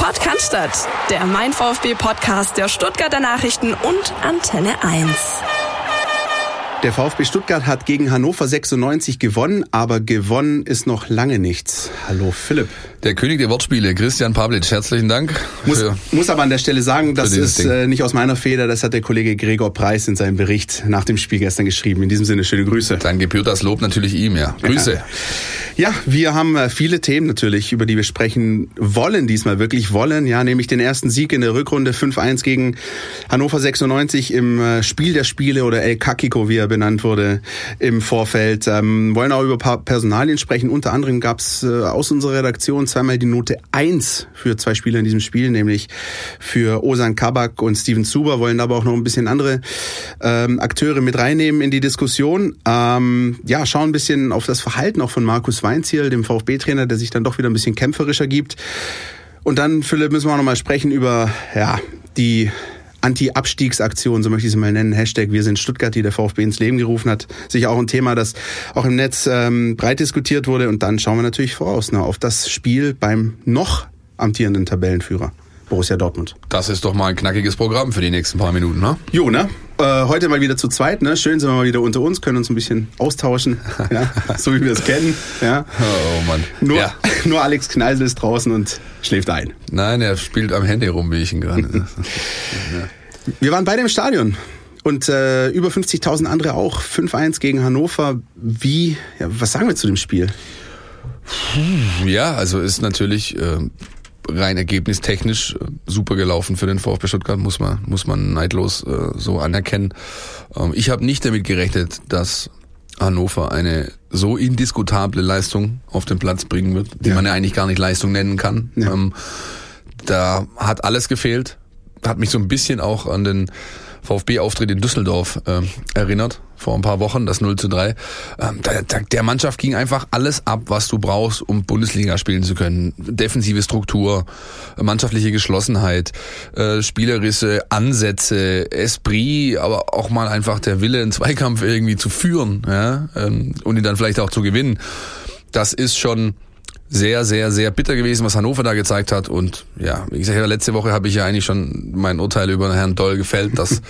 Podcast, der Mein VfB Podcast der Stuttgarter Nachrichten und Antenne 1. Der VfB Stuttgart hat gegen Hannover 96 gewonnen, aber gewonnen ist noch lange nichts. Hallo Philipp. Der König der Wortspiele, Christian Pavlic, herzlichen Dank. Muss, muss aber an der Stelle sagen, das ist äh, nicht aus meiner Feder, das hat der Kollege Gregor Preis in seinem Bericht nach dem Spiel gestern geschrieben. In diesem Sinne, schöne Grüße. Dann gebührt das Lob natürlich ihm, ja. Grüße. Ja. Ja, wir haben äh, viele Themen natürlich, über die wir sprechen wollen, diesmal wirklich wollen. Ja, nämlich den ersten Sieg in der Rückrunde 5-1 gegen Hannover 96 im äh, Spiel der Spiele oder El Kakiko, wie er benannt wurde im Vorfeld. Ähm, wollen auch über ein paar Personalien sprechen. Unter anderem gab es äh, aus unserer Redaktion zweimal die Note 1 für zwei Spieler in diesem Spiel, nämlich für Osan Kabak und Steven Zuber. Wollen aber auch noch ein bisschen andere ähm, Akteure mit reinnehmen in die Diskussion. Ähm, ja, schauen ein bisschen auf das Verhalten auch von Markus Weinziel, dem VfB-Trainer, der sich dann doch wieder ein bisschen kämpferischer gibt. Und dann, Philipp, müssen wir auch noch mal sprechen über ja, die Anti-Abstiegsaktion, so möchte ich sie mal nennen, Hashtag Wir sind Stuttgart, die der VfB ins Leben gerufen hat. Sicher auch ein Thema, das auch im Netz ähm, breit diskutiert wurde. Und dann schauen wir natürlich voraus ne, auf das Spiel beim noch amtierenden Tabellenführer. Borussia Dortmund. Das ist doch mal ein knackiges Programm für die nächsten paar Minuten, ne? Jo, ne? Äh, heute mal wieder zu zweit, ne? Schön sind wir mal wieder unter uns, können uns ein bisschen austauschen, ja? so wie wir es kennen. Ja? Oh Mann. Nur, ja. nur Alex Kneisel ist draußen und schläft ein. Nein, er spielt am Handy rum, wie ich ihn gerade. ja. Wir waren beide im Stadion. Und äh, über 50.000 andere auch. 5-1 gegen Hannover. Wie, ja, was sagen wir zu dem Spiel? Ja, also ist natürlich äh, rein ergebnistechnisch äh, super gelaufen für den VfB Stuttgart, muss man, muss man neidlos äh, so anerkennen. Ähm, ich habe nicht damit gerechnet, dass Hannover eine so indiskutable Leistung auf den Platz bringen wird, die ja. man ja eigentlich gar nicht Leistung nennen kann. Ja. Ähm, da hat alles gefehlt. Hat mich so ein bisschen auch an den VfB-Auftritt in Düsseldorf äh, erinnert, vor ein paar Wochen, das 0 zu 3. Ähm, da, da, der Mannschaft ging einfach alles ab, was du brauchst, um Bundesliga spielen zu können. Defensive Struktur, mannschaftliche Geschlossenheit, äh, Spielerisse, Ansätze, Esprit, aber auch mal einfach der Wille, einen Zweikampf irgendwie zu führen ja, ähm, und ihn dann vielleicht auch zu gewinnen. Das ist schon sehr, sehr, sehr bitter gewesen, was Hannover da gezeigt hat. Und ja, wie gesagt, letzte Woche habe ich ja eigentlich schon mein Urteil über Herrn Doll gefällt. Das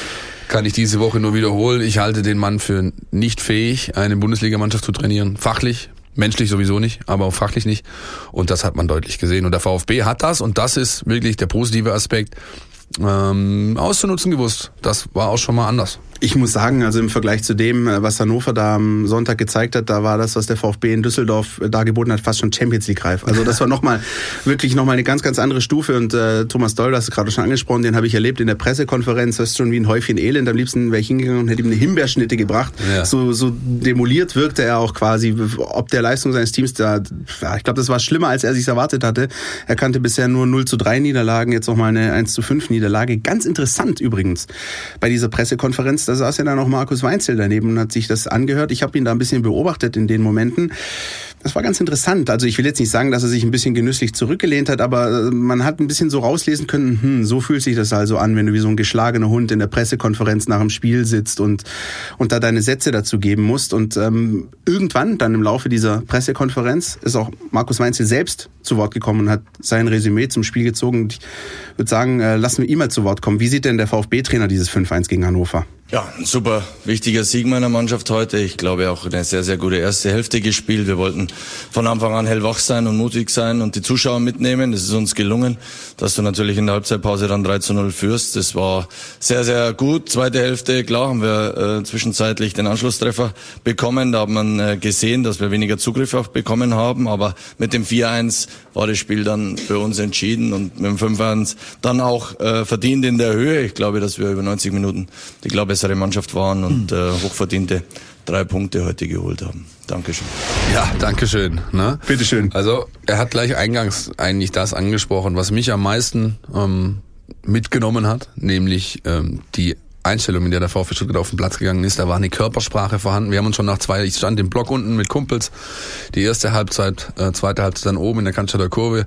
kann ich diese Woche nur wiederholen. Ich halte den Mann für nicht fähig, eine Bundesligamannschaft zu trainieren. Fachlich, menschlich sowieso nicht, aber auch fachlich nicht. Und das hat man deutlich gesehen. Und der VfB hat das, und das ist wirklich der positive Aspekt, ähm, auszunutzen gewusst. Das war auch schon mal anders. Ich muss sagen, also im Vergleich zu dem, äh, was Hannover da am Sonntag gezeigt hat, da war das, was der VfB in Düsseldorf äh, dargeboten hat, fast schon Champions League reif. Also das war nochmal, wirklich nochmal eine ganz, ganz andere Stufe. Und äh, Thomas Doll, das hast du gerade schon angesprochen, den habe ich erlebt in der Pressekonferenz. Das ist schon wie ein Häufchen Elend. Am liebsten wäre ich hingegangen und hätte ihm eine Himbeerschnitte gebracht. Ja. So, so demoliert wirkte er auch quasi, ob der Leistung seines Teams da, ja, ich glaube, das war schlimmer, als er sich erwartet hatte. Er kannte bisher nur 0 zu 3 Niederlagen, jetzt nochmal eine 1 zu 5 Niederlage. Ganz interessant übrigens bei dieser Pressekonferenz da saß ja dann noch Markus Weinzel daneben und hat sich das angehört. Ich habe ihn da ein bisschen beobachtet in den Momenten. Das war ganz interessant. Also ich will jetzt nicht sagen, dass er sich ein bisschen genüsslich zurückgelehnt hat, aber äh, man hat ein bisschen so rauslesen können, hm, so fühlt sich das also an, wenn du wie so ein geschlagener Hund in der Pressekonferenz nach dem Spiel sitzt und, und da deine Sätze dazu geben musst. Und ähm, irgendwann, dann im Laufe dieser Pressekonferenz, ist auch Markus Weinzel selbst zu Wort gekommen und hat sein Resümee zum Spiel gezogen. Und ich würde sagen, äh, lassen wir ihm mal zu Wort kommen. Wie sieht denn der VfB-Trainer dieses 5-1 gegen Hannover? Ja, ein super wichtiger Sieg meiner Mannschaft heute. Ich glaube auch eine sehr, sehr gute erste Hälfte gespielt. Wir wollten von Anfang an hellwach sein und mutig sein und die Zuschauer mitnehmen. Das ist uns gelungen, dass du natürlich in der Halbzeitpause dann 3 zu 0 führst. Das war sehr, sehr gut. Zweite Hälfte, klar, haben wir äh, zwischenzeitlich den Anschlusstreffer bekommen. Da hat man äh, gesehen, dass wir weniger Zugriff auch bekommen haben. Aber mit dem 4-1 war das Spiel dann für uns entschieden und mit dem 5-1 dann auch äh, verdient in der Höhe. Ich glaube, dass wir über 90 Minuten, ich glaube, bessere Mannschaft waren und äh, hochverdiente drei Punkte heute geholt haben. Dankeschön. Ja, Dankeschön. Ne? Bitteschön. Also er hat gleich eingangs eigentlich das angesprochen, was mich am meisten ähm, mitgenommen hat, nämlich ähm, die Einstellung, in der der VfB Stuttgart auf den Platz gegangen ist. Da war eine Körpersprache vorhanden. Wir haben uns schon nach zwei, ich stand im Block unten mit Kumpels, die erste Halbzeit, äh, zweite Halbzeit dann oben in der Cannstatter Kurve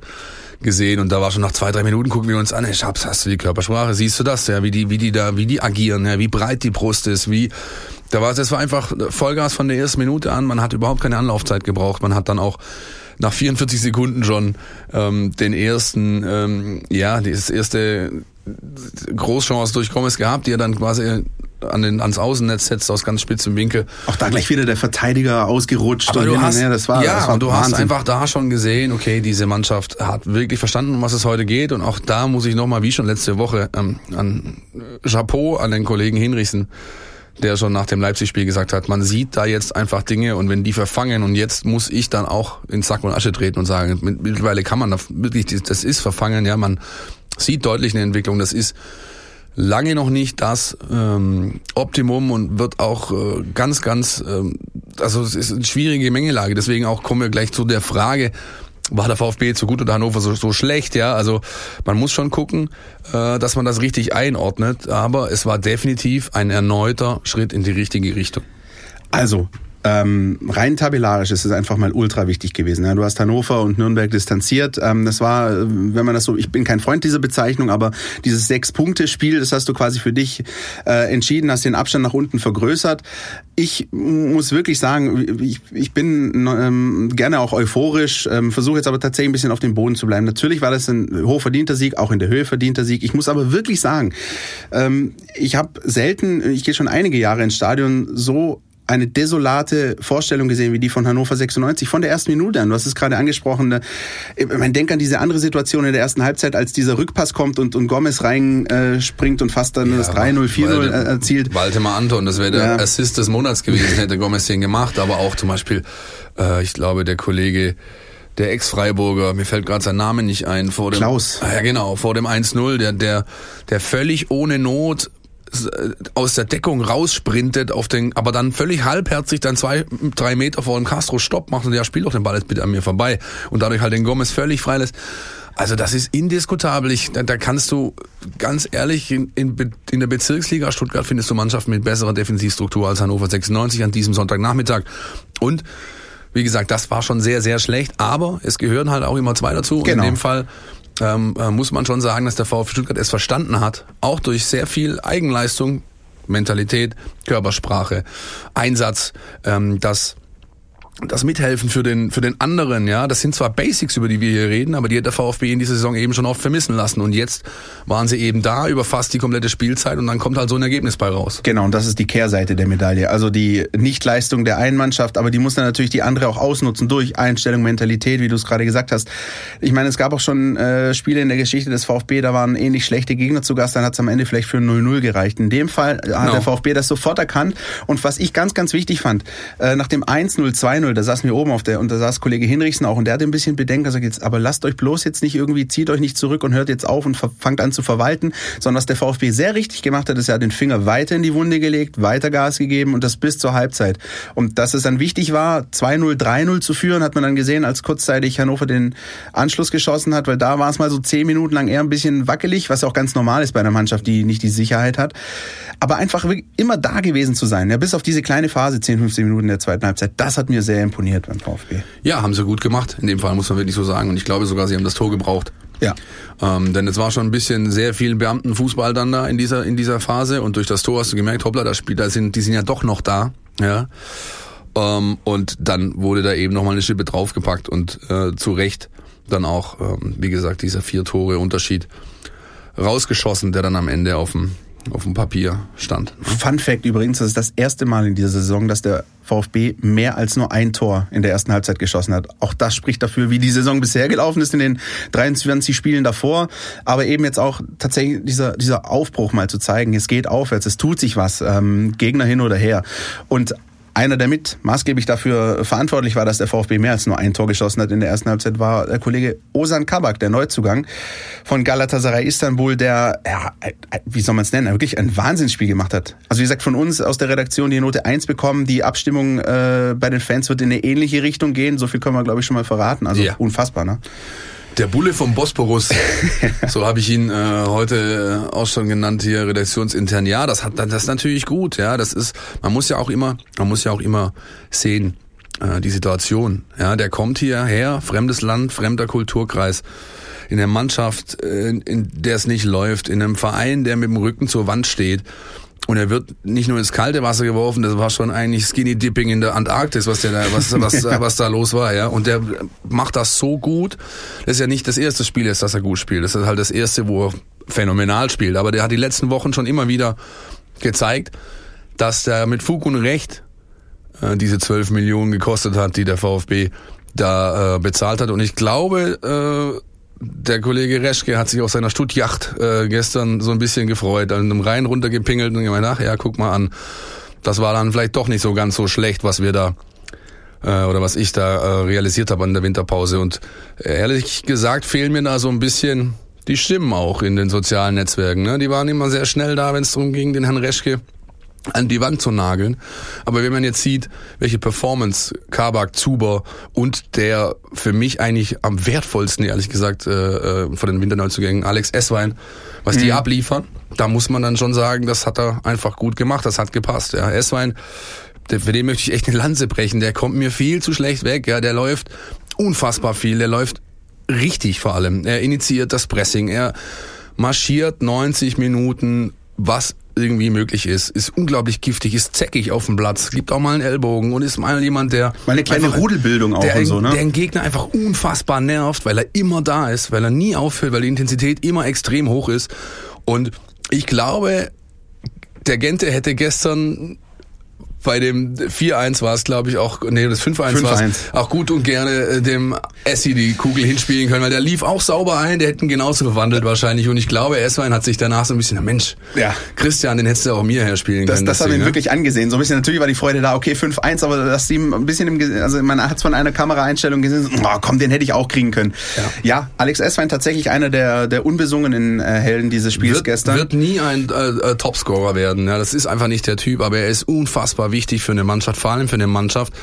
gesehen und da war schon nach zwei, drei Minuten, gucken wir uns an, hey Schabs, hast du die Körpersprache, siehst du das, ja, wie die, wie die da, wie die agieren, ja, wie breit die Brust ist, wie, da war, das war einfach Vollgas von der ersten Minute an, man hat überhaupt keine Anlaufzeit gebraucht, man hat dann auch nach 44 Sekunden schon ähm, den ersten, ähm, ja, das erste Großchance durch Gomez gehabt, die er dann quasi an den, ans Außennetz setzt aus ganz spitzem Winkel. Auch da gleich wieder der Verteidiger ausgerutscht. Aber du hast, her. das war, ja, das war und du Wahnsinn. hast einfach da schon gesehen, okay, diese Mannschaft hat wirklich verstanden, um was es heute geht. Und auch da muss ich nochmal, wie schon letzte Woche, ähm, an Chapeau an den Kollegen Hinrichsen, der schon nach dem Leipzig-Spiel gesagt hat, man sieht da jetzt einfach Dinge und wenn die verfangen und jetzt muss ich dann auch in Sack und Asche treten und sagen, mittlerweile kann man da wirklich, das ist verfangen, ja, man sieht deutlich eine Entwicklung, das ist lange noch nicht das ähm, Optimum und wird auch äh, ganz, ganz, ähm, also es ist eine schwierige Mengelage. Deswegen auch kommen wir gleich zu der Frage, war der VfB so gut oder Hannover so, so schlecht? Ja, also man muss schon gucken, äh, dass man das richtig einordnet. Aber es war definitiv ein erneuter Schritt in die richtige Richtung. Also, ähm, rein tabellarisch ist es einfach mal ultra wichtig gewesen. Ja, du hast Hannover und Nürnberg distanziert. Ähm, das war, wenn man das so, ich bin kein Freund dieser Bezeichnung, aber dieses Sechs-Punkte-Spiel, das hast du quasi für dich äh, entschieden, hast den Abstand nach unten vergrößert. Ich muss wirklich sagen, ich, ich bin ähm, gerne auch euphorisch, ähm, versuche jetzt aber tatsächlich ein bisschen auf dem Boden zu bleiben. Natürlich war das ein hochverdienter Sieg, auch in der Höhe verdienter Sieg. Ich muss aber wirklich sagen, ähm, ich habe selten, ich gehe schon einige Jahre ins Stadion, so eine desolate Vorstellung gesehen wie die von Hannover 96 von der ersten Minute an. Du hast es gerade angesprochen. Man denkt an diese andere Situation in der ersten Halbzeit, als dieser Rückpass kommt und, und Gomez reinspringt äh, und fast dann ja, das 3-0, 4-0 erzielt. Waldemar Anton, das wäre der ja. Assist des Monats gewesen, hätte Gomez den gemacht. Aber auch zum Beispiel, äh, ich glaube, der Kollege der Ex-Freiburger, mir fällt gerade sein Name nicht ein, vor dem Klaus. Ja, genau, vor dem 1-0, der der der völlig ohne Not aus der Deckung raussprintet auf den, aber dann völlig halbherzig dann zwei, drei Meter vor dem Castro Stopp macht und der spielt doch den Ball jetzt bitte an mir vorbei und dadurch halt den Gomez völlig freilässt. Also das ist indiskutabel. Ich, da, da kannst du ganz ehrlich in, in, in der Bezirksliga Stuttgart findest du Mannschaften mit besserer Defensivstruktur als Hannover 96 an diesem Sonntagnachmittag und wie gesagt, das war schon sehr, sehr schlecht, aber es gehören halt auch immer zwei dazu. Genau. In dem Fall ähm, muss man schon sagen, dass der VfB Stuttgart es verstanden hat, auch durch sehr viel Eigenleistung, Mentalität, Körpersprache, Einsatz, ähm, dass das Mithelfen für den, für den anderen, ja, das sind zwar Basics, über die wir hier reden, aber die hat der VfB in dieser Saison eben schon oft vermissen lassen. Und jetzt waren sie eben da über fast die komplette Spielzeit und dann kommt halt so ein Ergebnis bei raus. Genau, und das ist die Kehrseite der Medaille. Also die Nichtleistung der einen Mannschaft, aber die muss dann natürlich die andere auch ausnutzen durch Einstellung, Mentalität, wie du es gerade gesagt hast. Ich meine, es gab auch schon äh, Spiele in der Geschichte des VfB, da waren ähnlich schlechte Gegner zu Gast, dann hat es am Ende vielleicht für 0-0 gereicht. In dem Fall hat Genau. der VfB das sofort erkannt. Und was ich ganz, ganz wichtig fand, äh, nach dem 1-0, 2-0, da saßen wir oben auf der, und da saß Kollege Hinrichsen auch, und der hatte ein bisschen Bedenken, sagt jetzt, aber lasst euch bloß jetzt nicht irgendwie, zieht euch nicht zurück und hört jetzt auf und fangt an zu verwalten, sondern was der VfB sehr richtig gemacht hat, ist, er hat den Finger weiter in die Wunde gelegt, weiter Gas gegeben und das bis zur Halbzeit. Und dass es dann wichtig war, 2-0, 3-0 zu führen, hat man dann gesehen, als kurzzeitig Hannover den Anschluss geschossen hat, weil da war es mal so zehn Minuten lang eher ein bisschen wackelig, was auch ganz normal ist bei einer Mannschaft, die nicht die Sicherheit hat. Aber einfach immer da gewesen zu sein, ja, bis auf diese kleine Phase, 10, 15 Minuten der zweiten Halbzeit, das hat mir sehr imponiert beim VfB. Ja, haben sie gut gemacht. In dem Fall muss man wirklich so sagen. Und ich glaube sogar, sie haben das Tor gebraucht. Ja. Ähm, denn es war schon ein bisschen sehr viel Beamtenfußball dann da in dieser in dieser Phase und durch das Tor hast du gemerkt, hoppla, das Spieler sind, die sind ja doch noch da, ja. Ähm, und dann wurde da eben nochmal eine Schippe draufgepackt und äh, zu Recht dann auch, ähm, wie gesagt, dieser vier Tore Unterschied rausgeschossen, der dann am Ende auf dem auf dem Papier stand. Fun Fact übrigens, das ist das erste Mal in dieser Saison, dass der VfB mehr als nur ein Tor in der ersten Halbzeit geschossen hat. Auch das spricht dafür, wie die Saison bisher gelaufen ist in den 23 Spielen davor. Aber eben jetzt auch tatsächlich dieser, dieser Aufbruch mal zu zeigen, es geht aufwärts, es tut sich was, ähm, Gegner hin oder her. Und einer, der mit maßgeblich dafür verantwortlich war, dass der VfB mehr als nur ein Tor geschossen hat in der ersten Halbzeit, war der Kollege Osan Kabak, der Neuzugang von Galatasaray Istanbul, der, ja, wie soll man es nennen, wirklich ein Wahnsinnsspiel gemacht hat. Also wie gesagt, von uns aus der Redaktion die Note 1 bekommen. Die Abstimmung äh, bei den Fans wird in eine ähnliche Richtung gehen. So viel können wir, glaube ich, schon mal verraten. Also Ja. unfassbar, ne? Der Bulle vom Bosporus, so habe ich ihn äh, heute äh, auch schon genannt hier redaktionsintern. Ja, das hat das ist natürlich gut. Ja, das ist. Man muss ja auch immer, man muss ja auch immer sehen äh, die Situation. Ja, der kommt hierher, fremdes Land, fremder Kulturkreis, in der Mannschaft, äh, in der es nicht läuft, in einem Verein, der mit dem Rücken zur Wand steht. Und er wird nicht nur ins kalte Wasser geworfen, das war schon eigentlich Skinny Dipping in der Antarktis, was der da, was, was, was da los war, ja. Und der macht das so gut. Das ist ja nicht das erste Spiel, ist, dass er gut spielt. Das ist halt das erste, wo er phänomenal spielt. Aber der hat die letzten Wochen schon immer wieder gezeigt, dass der mit Fug und Recht äh, diese 12 Millionen gekostet hat, die der VfB da äh, bezahlt hat. Und ich glaube, äh, der Kollege Reschke hat sich auf seiner Stuttjacht äh, gestern so ein bisschen gefreut, an einem Rhein runtergepingelt und gemeint, ach ja, guck mal an, das war dann vielleicht doch nicht so ganz so schlecht, was wir da äh, oder was ich da äh, realisiert habe an der Winterpause. Und ehrlich gesagt fehlen mir da so ein bisschen die Stimmen auch in den sozialen Netzwerken. Ne? Die waren immer sehr schnell da, wenn es darum ging, den Herrn Reschke an die Wand zu nageln. Aber wenn man jetzt sieht, welche Performance Kabak, Zuber und der für mich eigentlich am wertvollsten, ehrlich gesagt, äh, äh von den Winterneuzugängen, Alex Esswein, was die mhm. abliefern, da muss man dann schon sagen, das hat er einfach gut gemacht, das hat gepasst. Ja. Esswein, für den möchte ich echt eine Lanze brechen, der kommt mir viel zu schlecht weg, ja, der läuft unfassbar viel, der läuft richtig vor allem. Er initiiert das Pressing, er marschiert 90 Minuten was irgendwie möglich ist, ist unglaublich giftig, ist zäckig auf dem Platz, gibt auch mal einen Ellbogen und ist mal jemand, der mal eine kleine Rudelbildung auch der, und so, ne? Der den Gegner einfach unfassbar nervt, weil er immer da ist, weil er nie aufhört, weil die Intensität immer extrem hoch ist und ich glaube, der Gente hätte gestern bei dem 4-1 war es, glaube ich, auch, nee, das 5-1 war es, auch gut und gerne äh, dem Essi die Kugel hinspielen können, weil der lief auch sauber ein, der hätten genauso verwandelt wahrscheinlich und ich glaube, Esswein hat sich danach so ein bisschen, na Mensch, ja. Christian, den hättest du auch mir herspielen das, können. Das, das haben wir ne? wirklich angesehen, so ein bisschen, natürlich war die Freude da, okay, 5-1, aber dass die ein bisschen im, also man hat es von einer Kameraeinstellung gesehen, oh komm, den hätte ich auch kriegen können. Ja, ja Alex Esswein tatsächlich einer der, der unbesungenen äh, Helden dieses Spiels wird, gestern. Wird nie ein äh, äh, Topscorer werden, ja, das ist einfach nicht der Typ, aber er ist unfassbar wichtig für eine Mannschaft, vor allem für eine Mannschaft,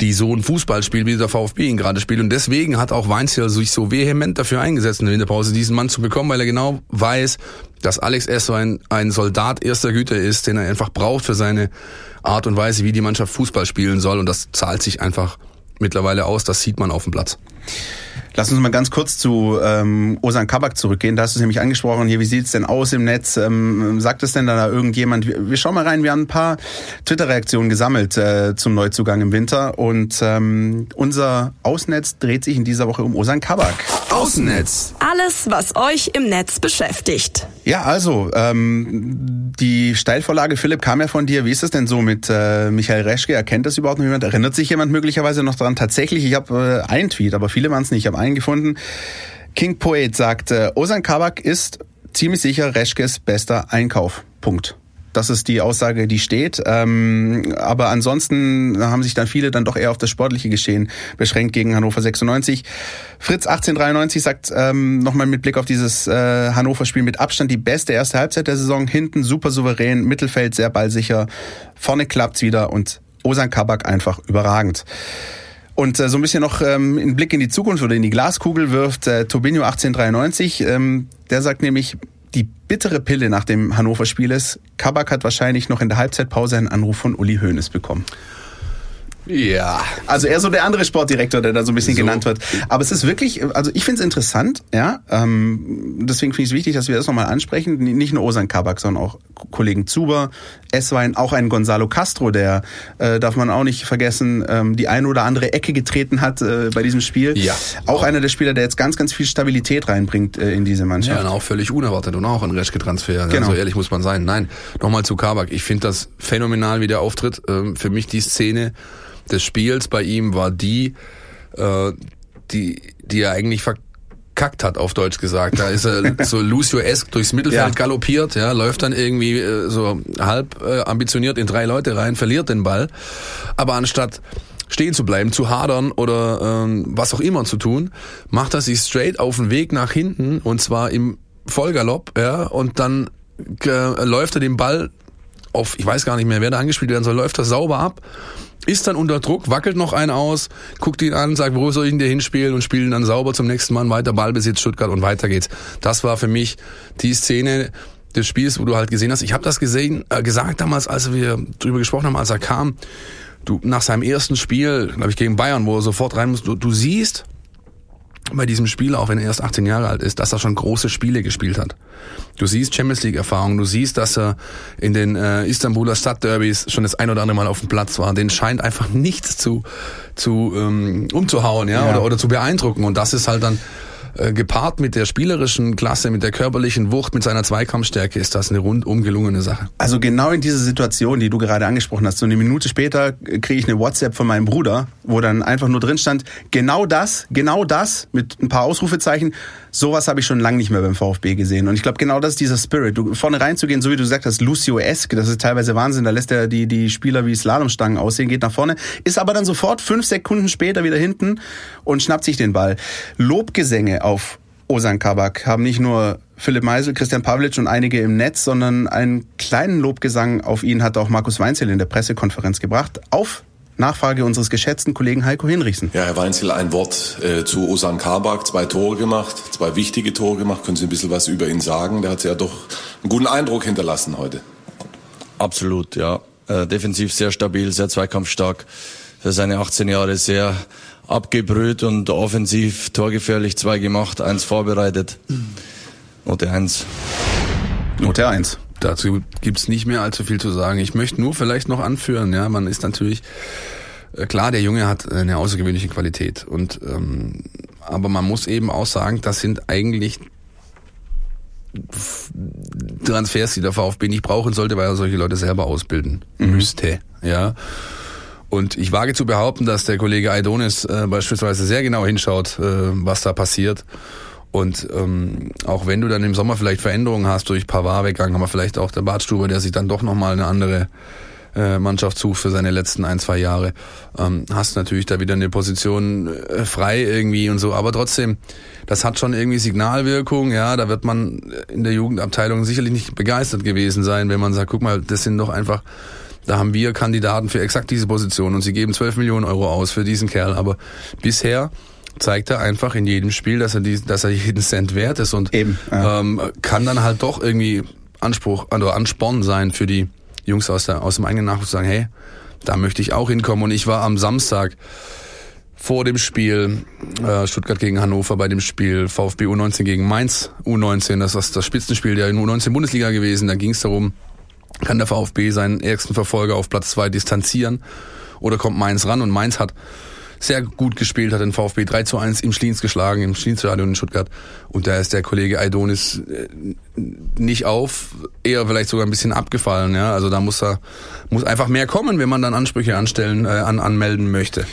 die so ein Fußball spielt, wie der VfB ihn gerade spielt. Und deswegen hat auch Weinziel sich so vehement dafür eingesetzt in der Winterpause, diesen Mann zu bekommen, weil er genau weiß, dass Alex Esso ein, ein Soldat erster Güte ist, den er einfach braucht für seine Art und Weise, wie die Mannschaft Fußball spielen soll. Und das zahlt sich einfach mittlerweile aus. Das sieht man auf dem Platz. Lass uns mal ganz kurz zu ähm, Osan Kabak zurückgehen. Da hast du es nämlich angesprochen. Hier, wie sieht's denn aus im Netz? Ähm, sagt es denn da irgendjemand? Wir, wir schauen mal rein. Wir haben ein paar Twitter-Reaktionen gesammelt äh, zum Neuzugang im Winter. Und ähm, unser Außennetz dreht sich in dieser Woche um Osan Kabak. Außennetz. Alles, was euch im Netz beschäftigt. Ja, also ähm, die Steilvorlage, Philipp, kam ja von dir. Wie ist es denn so mit äh, Michael Reschke? Erkennt das überhaupt noch jemand? Erinnert sich jemand möglicherweise noch daran? Tatsächlich, ich habe äh, einen Tweet, aber viele waren es nicht. Ich habe eingefunden. King Poet sagt, Osan Kabak ist ziemlich sicher Reschkes bester Einkauf. Punkt. Das ist die Aussage, die steht. Ähm, aber ansonsten haben sich dann viele dann doch eher auf das sportliche Geschehen beschränkt gegen Hannover 96. Fritz 1893 sagt ähm, nochmal mit Blick auf dieses äh, Hannover-Spiel mit Abstand die beste erste Halbzeit der Saison. Hinten super souverän, Mittelfeld sehr ballsicher, vorne klappt's wieder und Osan Kabak einfach überragend. Und äh, so ein bisschen noch ähm, einen Blick in die Zukunft oder in die Glaskugel wirft äh, Tobinho 1893. Ähm, der sagt nämlich, die bittere Pille nach dem Hannover-Spiel ist, Kabak hat wahrscheinlich noch in der Halbzeitpause einen Anruf von Uli Hoeneß bekommen. Ja. Also eher so der andere Sportdirektor, der da so ein bisschen so. genannt wird. Aber es ist wirklich, also ich finde es interessant, ja. Ähm, deswegen finde ich es wichtig, dass wir das nochmal ansprechen. Nicht nur Osan Kabak, sondern auch Kollegen Zuber, Esswein, auch ein Gonzalo Castro, der äh, darf man auch nicht vergessen, ähm, die eine oder andere Ecke getreten hat äh, bei diesem Spiel. Ja. Auch einer der Spieler, der jetzt ganz, ganz viel Stabilität reinbringt äh, in diese Mannschaft. Ja, und auch völlig unerwartet und auch ein Reschke-Transfer. Genau. So ehrlich muss man sein. Nein, nochmal zu Kabak. Ich finde das phänomenal, wie der auftritt. Ähm, für mich die Szene, des Spiels bei ihm war die, äh, die, die er eigentlich verkackt hat, auf Deutsch gesagt. Da ist er so Lucio-esque durchs Mittelfeld ja. galoppiert, ja, läuft dann irgendwie äh, so halb äh, ambitioniert in drei Leute rein, verliert den Ball. Aber anstatt stehen zu bleiben, zu hadern oder ähm, was auch immer zu tun, macht er sich straight auf den Weg nach hinten und zwar im Vollgalopp, ja, und dann äh, läuft er den Ball auf, ich weiß gar nicht mehr, wer da angespielt werden soll, läuft er sauber ab ist dann unter Druck, wackelt noch einen aus, guckt ihn an, sagt, wo soll ich ihn dir hinspielen und spielen dann sauber zum nächsten Mal weiter Ballbesitz Stuttgart und weiter geht's. Das war für mich die Szene des Spiels, wo du halt gesehen hast. Ich habe das gesehen, äh, gesagt damals, als wir drüber gesprochen haben, als er kam. Du nach seinem ersten Spiel, glaube ich, gegen Bayern, wo er sofort rein muss, du, du siehst, bei diesem Spieler, auch wenn er erst 18 Jahre alt ist, dass er schon große Spiele gespielt hat. Du siehst Champions League Erfahrung, du siehst, dass er in den äh, Istanbuler Stadtderbys schon das ein oder andere Mal auf dem Platz war. Den scheint einfach nichts zu zu ähm, umzuhauen, ja, ja. Oder, oder zu beeindrucken. Und das ist halt dann äh, gepaart mit der spielerischen Klasse, mit der körperlichen Wucht, mit seiner Zweikampfstärke ist das eine rundum gelungene Sache. Also genau in dieser Situation, die du gerade angesprochen hast, so eine Minute später kriege ich eine WhatsApp von meinem Bruder, wo dann einfach nur drin stand, genau das, genau das, mit ein paar Ausrufezeichen, sowas habe ich schon lange nicht mehr beim VfB gesehen. Und ich glaube, genau das ist dieser Spirit. Du, vorne reinzugehen, so wie du gesagt hast, Lucio-esque, das ist teilweise Wahnsinn, da lässt er die, die Spieler wie Slalomstangen aussehen, geht nach vorne, ist aber dann sofort fünf Sekunden später wieder hinten und schnappt sich den Ball. Lobgesänge auf Osan Kabak haben nicht nur Philipp Meisel, Christian Pavlic und einige im Netz, sondern einen kleinen Lobgesang auf ihn hat auch Markus Weinzel in der Pressekonferenz gebracht. Auf Nachfrage unseres geschätzten Kollegen Heiko Hinrichsen. Ja, Herr Weinzel, ein Wort äh, zu Osan Kabak. Zwei Tore gemacht, zwei wichtige Tore gemacht. Können Sie ein bisschen was über ihn sagen? Der hat ja doch einen guten Eindruck hinterlassen heute. Absolut, ja. Äh, defensiv sehr stabil, sehr zweikampfstark. Für seine 18 Jahre sehr abgebrüht und offensiv torgefährlich. Zwei gemacht, eins vorbereitet. Note eins. Note eins. Dazu gibt's nicht mehr allzu viel zu sagen. Ich möchte nur vielleicht noch anführen, ja, man ist natürlich äh, klar, der Junge hat eine außergewöhnliche Qualität und ähm, aber man muss eben auch sagen, das sind eigentlich Transfers, die der VfB nicht brauchen sollte, weil er solche Leute selber ausbilden mhm. müsste, ja. Und ich wage zu behaupten, dass der Kollege Aidonis äh, beispielsweise sehr genau hinschaut, äh, was da passiert und ähm, auch wenn du dann im Sommer vielleicht Veränderungen hast durch Pavard-Weggang, aber vielleicht auch der Bartstuber, der sich dann doch nochmal eine andere äh, Mannschaft sucht für seine letzten ein, zwei Jahre, ähm, hast natürlich da wieder eine Position äh, frei irgendwie und so. Aber trotzdem, das hat schon irgendwie Signalwirkung. Ja, da wird man in der Jugendabteilung sicherlich nicht begeistert gewesen sein, wenn man sagt, guck mal, das sind doch einfach da haben wir Kandidaten für exakt diese Position und sie geben 12 Millionen Euro aus für diesen Kerl. Aber bisher zeigt er einfach in jedem Spiel, dass er, die, dass er jeden Cent wert ist und Eben, ja. ähm, kann dann halt doch irgendwie Anspruch, also Ansporn sein für die Jungs aus, der, aus dem eigenen Nachwuchs sagen, hey, da möchte ich auch hinkommen. Und ich war am Samstag vor dem Spiel äh, Stuttgart gegen Hannover bei dem Spiel VfB U19 gegen Mainz U19. Das ist das Spitzenspiel der U19 Bundesliga gewesen. Da ging es darum, kann der VfB seinen ersten Verfolger auf Platz zwei distanzieren oder kommt Mainz ran? Und Mainz hat sehr gut gespielt, hat den VfB 3 zu 1 im Schliens geschlagen, im Schliensstadion in Stuttgart. Und da ist der Kollege Aidonis äh, nicht auf, eher vielleicht sogar ein bisschen abgefallen. Ja, Also da muss er muss einfach mehr kommen, wenn man dann Ansprüche anstellen, äh, an, anmelden möchte.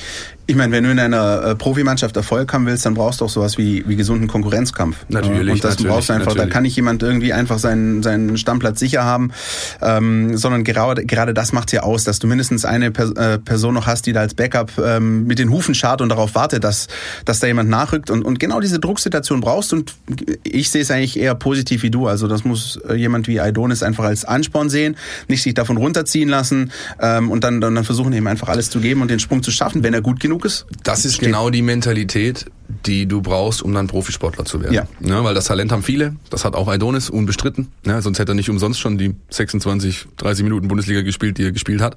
Ich meine, wenn du in einer äh, Profimannschaft Erfolg haben willst, dann brauchst du auch sowas wie, wie gesunden Konkurrenzkampf. Natürlich. Und das natürlich, brauchst du einfach. Natürlich. Da kann nicht jemand irgendwie einfach seinen, seinen Stammplatz sicher haben, ähm, sondern gerade, gerade das macht ja aus, dass du mindestens eine per, äh, Person noch hast, die da als Backup ähm, mit den Hufen schart und darauf wartet, dass, dass da jemand nachrückt. Und, und genau diese Drucksituation brauchst. Und ich sehe es eigentlich eher positiv wie du. Also das muss äh, jemand wie Aidonis einfach als Ansporn sehen, nicht sich davon runterziehen lassen ähm, und dann, dann versuchen eben einfach alles zu geben und den Sprung zu schaffen, wenn er gut genug ist. Das ist genau die Mentalität, die du brauchst, um dann Profisportler zu werden. Ja. ja. Weil das Talent haben viele, das hat auch Aidonis unbestritten. Ja, sonst hätte er nicht umsonst schon die 26, 30 Minuten Bundesliga gespielt, die er gespielt hat.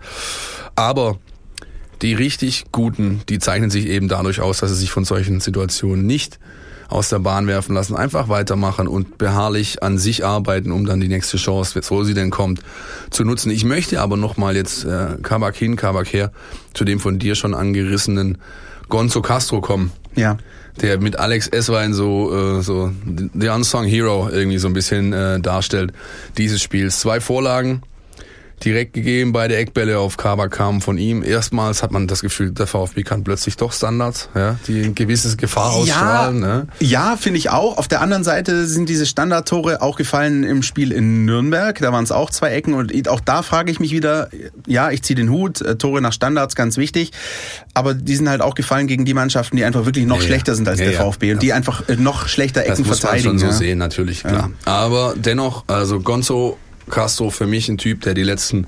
Aber die richtig Guten, die zeichnen sich eben dadurch aus, dass sie sich von solchen Situationen nicht aus der Bahn werfen lassen, einfach weitermachen und beharrlich an sich arbeiten, um dann die nächste Chance, wo sie denn kommt, zu nutzen. Ich möchte aber nochmal jetzt äh, Kabak hin, Kabak her, zu dem von dir schon angerissenen Gonzo Castro kommen. Ja. Der mit Alex Eswein so, äh, so The Unsung Hero irgendwie so ein bisschen äh, darstellt dieses Spiels. Zwei Vorlagen, direkt gegeben. Beide Eckbälle auf Kaba kamen von ihm. Erstmals hat man das Gefühl, der VfB kann plötzlich doch Standards, ja, die ein gewisses Gefahr ausstrahlen. Ja, ne? ja finde ich auch. Auf der anderen Seite sind diese Standardtore auch gefallen im Spiel in Nürnberg. Da waren es auch zwei Ecken und auch da frage ich mich wieder, ja, ich ziehe den Hut, äh, Tore nach Standards, ganz wichtig. Aber die sind halt auch gefallen gegen die Mannschaften, die einfach wirklich noch ja, schlechter sind als ja, der VfB und die einfach äh, noch schlechter Ecken das verteidigen. Das muss man schon so sehen, natürlich, klar. Aber dennoch, also Gonzo Castro für mich ein Typ, der die letzten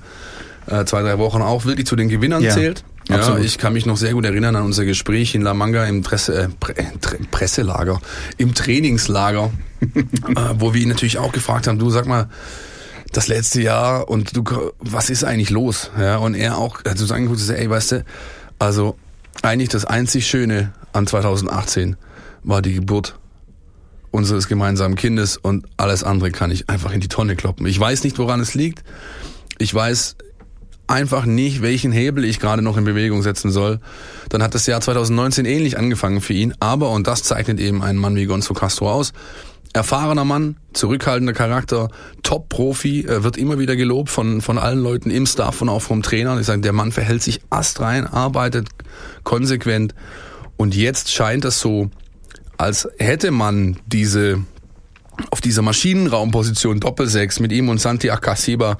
äh, zwei, drei Wochen auch wirklich zu den Gewinnern ja. zählt. Ja, Absolut. ich kann mich noch sehr gut erinnern an unser Gespräch in La Manga im Presse, äh, Pre Presselager, im Trainingslager, äh, wo wir ihn natürlich auch gefragt haben, du sag mal, das letzte Jahr und du, was ist eigentlich los? Ja, und er auch hat so sagen, ey, weißt du, also eigentlich das einzig Schöne an 2018 war die Geburt unseres gemeinsamen Kindes und alles andere kann ich einfach in die Tonne kloppen. Ich weiß nicht, woran es liegt. Ich weiß einfach nicht, welchen Hebel ich gerade noch in Bewegung setzen soll. Dann hat das Jahr 2019 ähnlich angefangen für ihn, aber, und das zeichnet eben einen Mann wie Gonzo Castro aus, erfahrener Mann, zurückhaltender Charakter, Top-Profi, wird immer wieder gelobt von, von allen Leuten im Staff und auch vom Trainer. Die sagen, der Mann verhält sich astrein, arbeitet konsequent und jetzt scheint es so, als hätte man diese auf dieser Maschinenraumposition Doppelsechs mit ihm und Santi Akasiba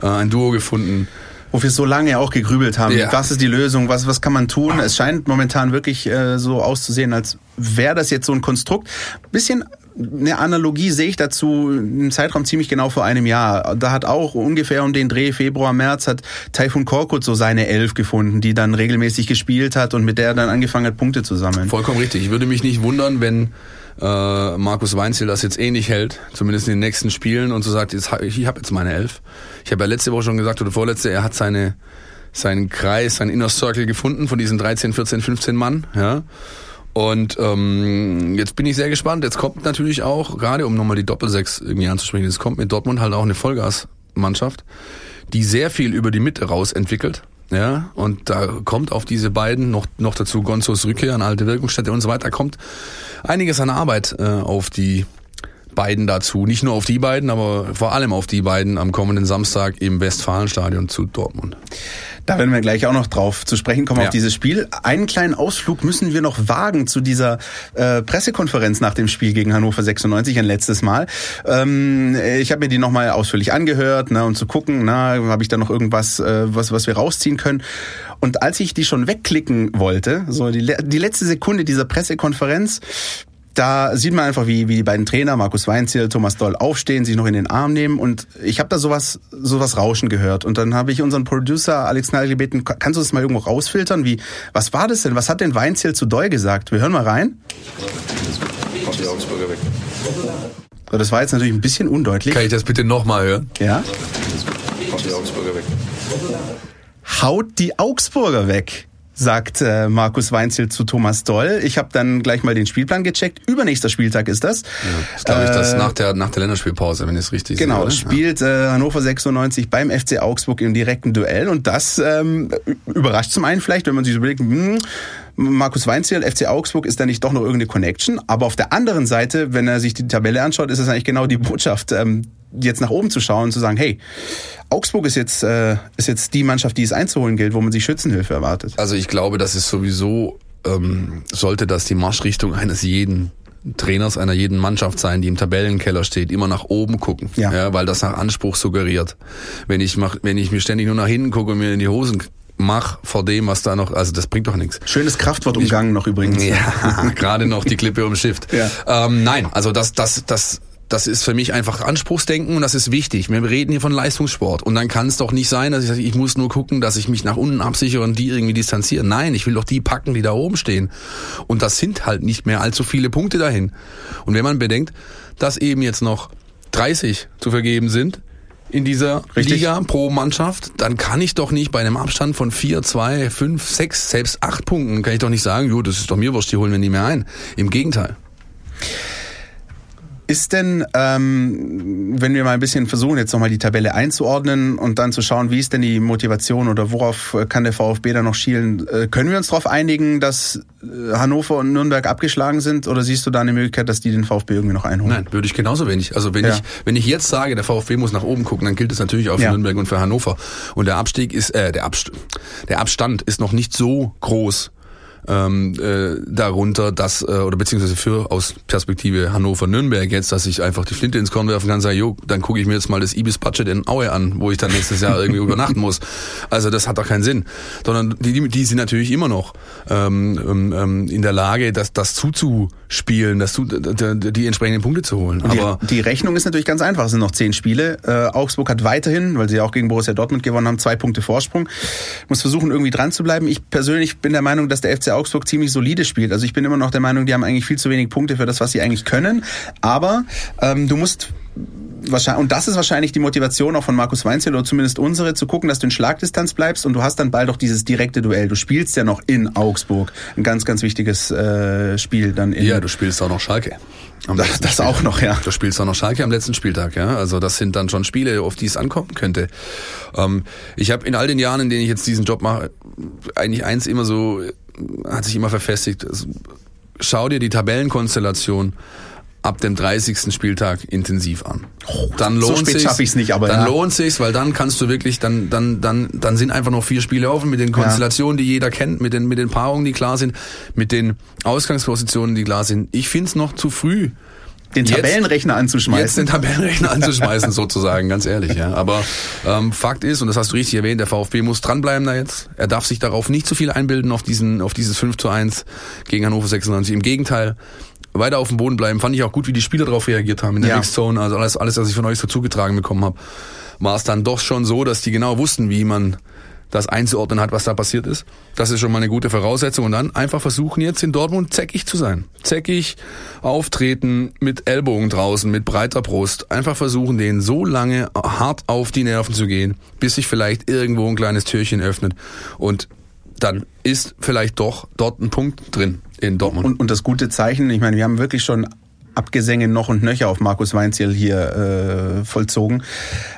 äh, ein Duo gefunden. Wo wir so lange auch gegrübelt haben. Ja. Was ist die Lösung? Was, was kann man tun? Es scheint momentan wirklich äh, so auszusehen, als wäre das jetzt so ein Konstrukt. Bisschen eine Analogie sehe ich dazu im Zeitraum ziemlich genau vor einem Jahr. Da hat auch ungefähr um den Dreh Februar, März hat Taifun Korkut so seine Elf gefunden, die dann regelmäßig gespielt hat und mit der er dann angefangen hat, Punkte zu sammeln. Vollkommen richtig. Ich würde mich nicht wundern, wenn äh, Markus Weinzel das jetzt ähnlich hält, zumindest in den nächsten Spielen und so sagt, jetzt, ich habe jetzt meine Elf. Ich habe ja letzte Woche schon gesagt oder vorletzte, er hat seine seinen Kreis, seinen Inner Circle gefunden von diesen 13, 14, 15 Mann, ja. Und ähm, jetzt bin ich sehr gespannt. Jetzt kommt natürlich auch, gerade um nochmal die Doppelsechs irgendwie anzusprechen, es kommt mit Dortmund halt auch eine Vollgasmannschaft, die sehr viel über die Mitte raus entwickelt. Ja, und da kommt auf diese beiden noch, noch dazu Gonzos Rückkehr an alte Wirkungsstätte und so weiter, kommt einiges an Arbeit äh, auf die beiden dazu. Nicht nur auf die beiden, aber vor allem auf die beiden am kommenden Samstag im Westfalenstadion zu Dortmund. Da werden wir gleich auch noch drauf zu sprechen kommen Ja. auf dieses Spiel. Einen kleinen Ausflug müssen wir noch wagen zu dieser äh, Pressekonferenz nach dem Spiel gegen Hannover 96 ein letztes Mal. Ähm, ich habe mir die nochmal ausführlich angehört, ne, um zu gucken, na, habe ich da noch irgendwas, äh, was, was wir rausziehen können. Und als ich die schon wegklicken wollte, so die, die letzte Sekunde dieser Pressekonferenz, da sieht man einfach, wie, wie die beiden Trainer, Markus Weinziel, Thomas Doll, aufstehen, sich noch in den Arm nehmen und ich habe da sowas, sowas Rauschen gehört. Und dann habe ich unseren Producer Alex Nagel gebeten, "Ka- kannst du das mal irgendwo rausfiltern? Wie, was war das denn? Was hat denn Weinziel zu Doll gesagt? Wir hören mal rein. Kommt die Augsburger weg. So, Das war jetzt natürlich ein bisschen undeutlich. Kann ich das bitte nochmal hören? Ja. Kommt die Augsburger weg. Haut die Augsburger weg, sagt äh, Markus Weinziel zu Thomas Doll. Ich habe dann gleich mal den Spielplan gecheckt. Übernächster Spieltag ist das. Das glaube ich, das nach der, nach der Länderspielpause, wenn ich es richtig Genau, sehe. oder? spielt äh, Hannover 96 beim FC Augsburg im direkten Duell und das ähm, überrascht zum einen vielleicht, wenn man sich so überlegt, hm, Markus Weinziel, FC Augsburg, ist da nicht doch noch irgendeine Connection? Aber auf der anderen Seite, wenn er sich die Tabelle anschaut, ist es eigentlich genau die Botschaft, ähm, jetzt nach oben zu schauen und zu sagen, hey, Augsburg ist jetzt, äh, ist jetzt die Mannschaft, die es einzuholen gilt, wo man sich Schützenhilfe erwartet. Also ich glaube, das ist sowieso, ähm, sollte das die Marschrichtung eines jeden Trainers, einer jeden Mannschaft sein, die im Tabellenkeller steht, immer nach oben gucken, Ja. weil das nach Anspruch suggeriert. Wenn ich mach, wenn ich mir ständig nur nach hinten gucke und mir in die Hosen mach vor dem, was da noch, also das bringt doch nichts. Schönes Kraftwort umgangen noch übrigens. Ja, gerade noch die Klippe umschifft. Ja. Ähm, nein, also das, das, das, das ist für mich einfach Anspruchsdenken und das ist wichtig. Wir reden hier von Leistungssport und dann kann es doch nicht sein, dass ich sage, ich muss nur gucken, dass ich mich nach unten absichere und die irgendwie distanziere. Nein, ich will doch die packen, die da oben stehen. Und das sind halt nicht mehr allzu viele Punkte dahin. Und wenn man bedenkt, dass eben jetzt noch 30 zu vergeben sind, in dieser Richtig. Liga pro Mannschaft, dann kann ich doch nicht bei einem Abstand von 4, 2, 5, 6, selbst 8 Punkten, kann ich doch nicht sagen, jo, das ist doch mir wurscht, die holen wir nie mehr ein. Im Gegenteil. Ist denn, ähm, wenn wir mal ein bisschen versuchen, jetzt nochmal die Tabelle einzuordnen und dann zu schauen, wie ist denn die Motivation oder worauf kann der VfB da noch schielen, äh, können wir uns darauf einigen, dass äh, Hannover und Nürnberg abgeschlagen sind oder siehst du da eine Möglichkeit, dass die den VfB irgendwie noch einholen? Nein, würde ich genauso wenig. Also wenn Ja. ich wenn ich jetzt sage, der VfB muss nach oben gucken, dann gilt es natürlich auch für Ja. Nürnberg und für Hannover. Und der Abstieg ist äh, der Abst der Abstand ist noch nicht so groß ähm, äh, darunter, dass äh, oder beziehungsweise für aus Perspektive Hannover-Nürnberg jetzt, dass ich einfach die Flinte ins Korn werfen kann, sage, jo, dann gucke ich mir jetzt mal das Ibis-Budget in Aue an, wo ich dann nächstes Jahr irgendwie übernachten muss. Also das hat doch keinen Sinn. Sondern die, die, die sind natürlich immer noch ähm, ähm, ähm, in der Lage, das, das zuzuspielen, das zu, die, die entsprechenden Punkte zu holen. Aber die, die Rechnung ist natürlich ganz einfach. Es sind noch zehn Spiele. Äh, Augsburg hat weiterhin, weil sie ja auch gegen Borussia Dortmund gewonnen haben, zwei Punkte Vorsprung. Muss versuchen, irgendwie dran zu bleiben. Ich persönlich bin der Meinung, dass der FC Augsburg ziemlich solide spielt. Also ich bin immer noch der Meinung, die haben eigentlich viel zu wenig Punkte für das, was sie eigentlich können. Aber ähm, du musst wahrscheinlich, und das ist wahrscheinlich die Motivation auch von Markus Weinzel oder zumindest unsere, zu gucken, dass du in Schlagdistanz bleibst und du hast dann bald auch dieses direkte Duell. Du spielst ja noch in Augsburg. Ein ganz, ganz wichtiges äh, Spiel dann in. Ja, du spielst auch noch Schalke. Das, das auch noch, ja. Du spielst auch noch Schalke am letzten Spieltag, ja. Also das sind dann schon Spiele, auf die es ankommen könnte. Ähm, ich habe in all den Jahren, in denen ich jetzt diesen Job mache, eigentlich eins immer so, hat sich immer verfestigt. Schau dir die Tabellenkonstellation ab dem 30. Spieltag intensiv an. Dann lohnt so sich's, schaffe ich's nicht, aber dann ja. lohnt sich's, weil dann kannst du wirklich, dann dann dann dann sind einfach noch vier Spiele offen mit den Konstellationen, die jeder kennt, mit den mit den Paarungen, die klar sind, mit den Ausgangspositionen, die klar sind. Ich find's noch zu früh. Den Jetzt- Tabellenrechner Jetzt anzuschmeißen. den Tabellenrechner anzuschmeißen, sozusagen, ganz ehrlich, ja. Aber ähm, Fakt ist, und das hast du richtig erwähnt, der VfB muss dranbleiben da jetzt. Er darf sich darauf nicht zu viel einbilden, auf diesen, auf dieses 5 zu 1 gegen Hannover 96. Im Gegenteil, weiter auf dem Boden bleiben. Fand ich auch gut, wie die Spieler darauf reagiert haben in der Ja. Mixzone. Also alles, alles, was ich von euch so zugetragen bekommen habe, war es dann doch schon so, dass die genau wussten, wie man das einzuordnen hat, was da passiert ist. Das ist schon mal eine gute Voraussetzung. Und dann einfach versuchen jetzt in Dortmund zäckig zu sein. Zäckig auftreten mit Ellbogen draußen, mit breiter Brust. Einfach versuchen, denen so lange hart auf die Nerven zu gehen, bis sich vielleicht irgendwo ein kleines Türchen öffnet. Und dann ist vielleicht doch dort ein Punkt drin in Dortmund. Und, und das gute Zeichen, ich meine, wir haben wirklich schon Abgesänge noch und nöcher auf Markus Weinziel hier äh, vollzogen.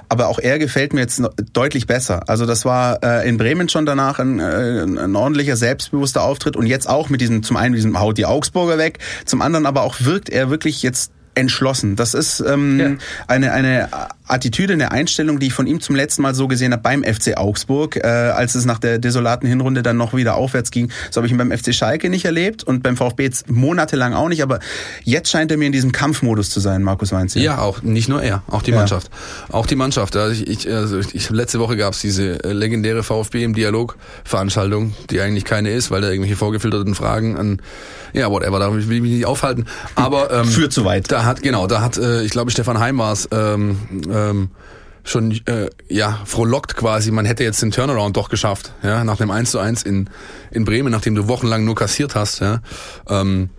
Aber auch er gefällt mir jetzt deutlich besser. Also das war äh, in Bremen schon danach ein, äh, ein ordentlicher, selbstbewusster Auftritt und jetzt auch mit diesem, zum einen diesem Haut die Augsburger weg, zum anderen aber auch wirkt er wirklich jetzt entschlossen. Das ist ähm, Ja. eine, eine Attitüde, eine Einstellung, die ich von ihm zum letzten Mal so gesehen habe beim FC Augsburg, äh, als es nach der desolaten Hinrunde dann noch wieder aufwärts ging. So habe ich ihn beim FC Schalke nicht erlebt und beim VfB jetzt monatelang auch nicht, aber jetzt scheint er mir in diesem Kampfmodus zu sein, Markus Weinz. Ja, auch nicht nur er, auch die Ja. Mannschaft. Auch die Mannschaft. Also ich, ich, also ich, letzte Woche gab's diese äh, legendäre VfB im Dialog Veranstaltung, die eigentlich keine ist, weil da irgendwelche vorgefilterten Fragen an ja, whatever, da will ich mich nicht aufhalten. Aber ähm, Führt zu weit. Da hat genau, da hat äh, ich glaube Stefan Heim war's ähm, ähm, schon äh, ja frohlockt quasi, man hätte jetzt den Turnaround doch geschafft, ja, nach dem 1 zu 1 in in Bremen, nachdem du wochenlang nur kassiert hast, ja. Ähm,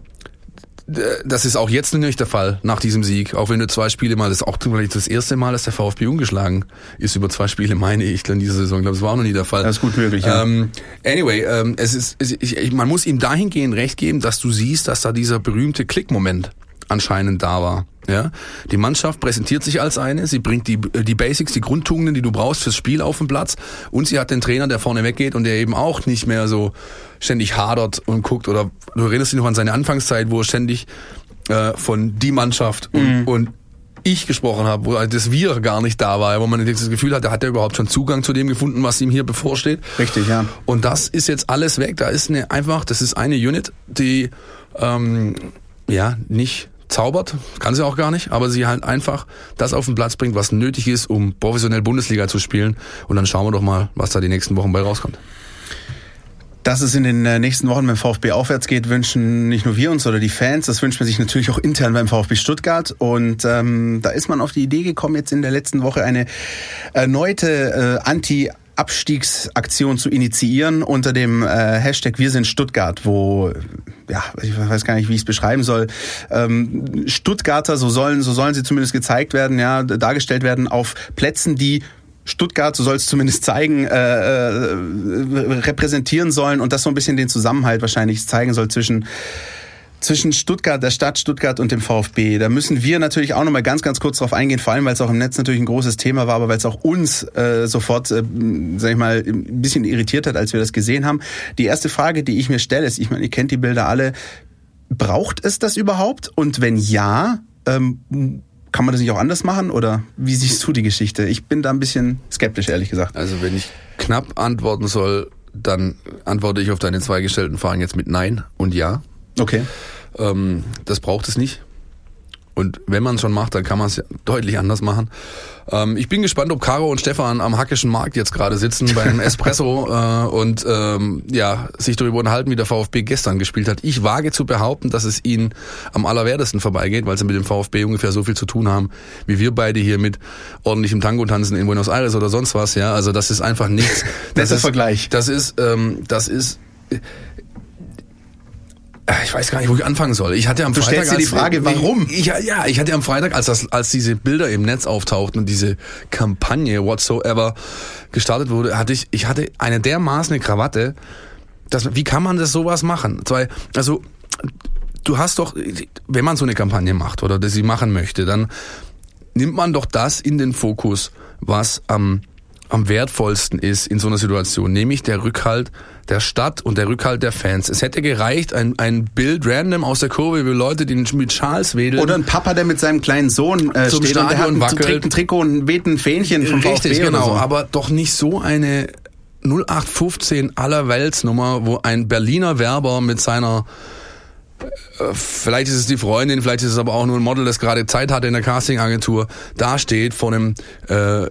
das ist auch jetzt nicht der Fall nach diesem Sieg. Auch wenn du zwei Spiele mal, das ist auch das erste Mal, dass der VfB ungeschlagen ist über zwei Spiele, meine ich, in dieser Saison. Ich glaube, das war auch noch nie der Fall. Das ist gut möglich, ja. Ähm, anyway, ähm, es ist, es, ich, ich, man muss ihm dahingehend recht geben, dass du siehst, dass da dieser berühmte Klickmoment anscheinend da war. Ja, die Mannschaft präsentiert sich als eine, sie bringt die, die Basics, die Grundtugenden, die du brauchst fürs Spiel auf den Platz und sie hat den Trainer, der vorne weggeht und der eben auch nicht mehr so ständig hadert und guckt oder du erinnerst dich noch an seine Anfangszeit, wo er ständig äh, von die Mannschaft und, und ich gesprochen habe, wo halt das Wir gar nicht da war, wo man das Gefühl hatte, hat er überhaupt schon Zugang zu dem gefunden, was ihm hier bevorsteht. Richtig, ja. Und das ist jetzt alles weg. Da ist eine einfach, das ist eine Unit, die ähm, ja nicht zaubert, kann sie auch gar nicht, aber sie halt einfach das auf den Platz bringt, was nötig ist, um professionell Bundesliga zu spielen. Und dann schauen wir doch mal, was da die nächsten Wochen bei rauskommt. Dass es in den äh, nächsten Wochen beim VfB aufwärts geht, wünschen nicht nur wir uns oder die Fans, das wünscht man sich natürlich auch intern beim VfB Stuttgart. Und ähm, da ist man auf die Idee gekommen, jetzt in der letzten Woche eine erneute äh, Anti- Abstiegsaktion zu initiieren unter dem äh, Hashtag Wir sind Stuttgart, wo ja, ich weiß gar nicht, wie ich es beschreiben soll. Ähm, Stuttgarter, so sollen, so sollen sie zumindest gezeigt werden, ja, dargestellt werden auf Plätzen, die Stuttgart, so soll es zumindest zeigen, äh, äh, repräsentieren sollen und das so ein bisschen den Zusammenhalt wahrscheinlich zeigen soll zwischen zwischen Stuttgart, der Stadt Stuttgart und dem VfB. Da müssen wir natürlich auch nochmal ganz, ganz kurz drauf eingehen, vor allem, weil es auch im Netz natürlich ein großes Thema war, aber weil es auch uns äh, sofort, äh, sag ich mal, ein bisschen irritiert hat, als wir das gesehen haben. Die erste Frage, die ich mir stelle, ist, ich meine, ihr kennt die Bilder alle, braucht es das überhaupt? Und wenn ja, ähm, kann man das nicht auch anders machen? Oder wie siehst du die Geschichte? Ich bin da ein bisschen skeptisch, ehrlich gesagt. Also wenn ich knapp antworten soll, dann antworte ich auf deine zwei gestellten Fragen jetzt mit Nein und Ja. Okay. Ähm, das braucht es nicht. Und wenn man es schon macht, dann kann man es ja deutlich anders machen. Ähm, ich bin gespannt, ob Caro und Stefan am Hackischen Markt jetzt gerade sitzen beim Espresso äh, und ähm, ja sich darüber unterhalten, wie der VfB gestern gespielt hat. Ich wage zu behaupten, dass es ihnen am allerwertesten vorbeigeht, weil sie mit dem VfB ungefähr so viel zu tun haben, wie wir beide hier mit ordentlichem Tango-Tanzen in Buenos Aires oder sonst was. Ja, also das ist einfach nichts. Das Netter ist, Vergleich. Das ist, ähm, das ist ich weiß gar nicht, wo ich anfangen soll. Ich hatte am du Freitag stellst dir die Frage, warum? Ich, ja, ich hatte am Freitag, als das, als diese Bilder im Netz auftauchten und diese Kampagne whatsoever gestartet wurde, hatte ich, ich hatte eine dermaßen Krawatte. Dass, wie kann man das sowas machen? Also du hast doch, wenn man so eine Kampagne macht oder das sie machen möchte, dann nimmt man doch das in den Fokus, was am, am wertvollsten ist in so einer Situation, nämlich der Rückhalt der Stadt und der Rückhalt der Fans. Es hätte gereicht, ein, ein Bild random aus der Kurve, wie Leute, die mit Schals wedeln. Oder ein Papa, der mit seinem kleinen Sohn äh, zum steht Stadion und der hat wackelt. ein Trikot und weht ein Fähnchen vom Richtig, VfB genau. so. Aber doch nicht so eine 0815 aller Weltsnummer, wo ein Berliner Werber mit seiner äh, Vielleicht ist es die Freundin, vielleicht ist es aber auch nur ein Model, das gerade Zeit hatte in der Castingagentur, da steht vor einem äh,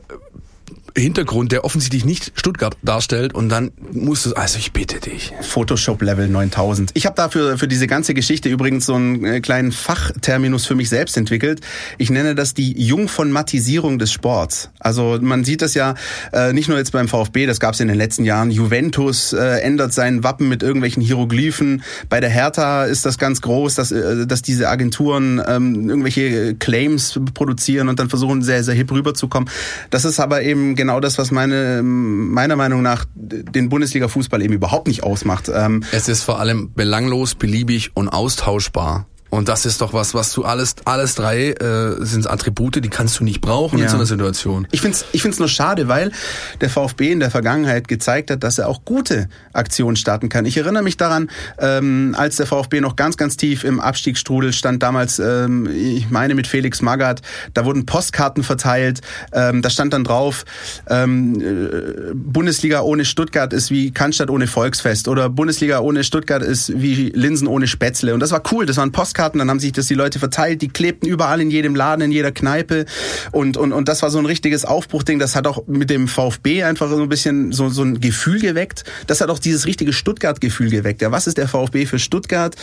Hintergrund, der offensichtlich nicht Stuttgart darstellt und dann musst du, also ich bitte dich. Photoshop Level 9000. Ich habe dafür für diese ganze Geschichte übrigens so einen äh, kleinen Fachterminus für mich selbst entwickelt. Ich nenne das die Jungformatisierung des Sports. Also man sieht das ja äh, nicht nur jetzt beim VfB, das gab es in den letzten Jahren. Juventus äh, ändert sein Wappen mit irgendwelchen Hieroglyphen. Bei der Hertha ist das ganz groß, dass, äh, dass diese Agenturen ähm, irgendwelche Claims produzieren und dann versuchen sehr, sehr hip rüberzukommen. Das ist aber eben genau das, was meine, meiner Meinung nach den Bundesliga-Fußball eben überhaupt nicht ausmacht. Ähm, Es ist vor allem belanglos, beliebig und austauschbar. Und das ist doch was, was du alles, alles drei äh, sind Attribute, die kannst du nicht brauchen Ja. in so einer Situation. Ich find's, ich find's nur schade, weil der VfB in der Vergangenheit gezeigt hat, dass er auch gute Aktionen starten kann. Ich erinnere mich daran, ähm, als der VfB noch ganz, ganz tief im Abstiegsstrudel stand, damals, ähm, ich meine mit Felix Magath, da wurden Postkarten verteilt, ähm, da stand dann drauf, ähm, äh, Bundesliga ohne Stuttgart ist wie Cannstatt ohne Volksfest oder Bundesliga ohne Stuttgart ist wie Linsen ohne Spätzle. Und das war cool, das waren Postkarten, dann haben sich das die Leute verteilt, die klebten überall in jedem Laden, in jeder Kneipe und, und, und das war so ein richtiges Aufbruchding, das hat auch mit dem VfB einfach so ein bisschen so, so ein Gefühl geweckt, das hat auch dieses richtige Stuttgart-Gefühl geweckt. Ja, was ist der VfB für Stuttgart?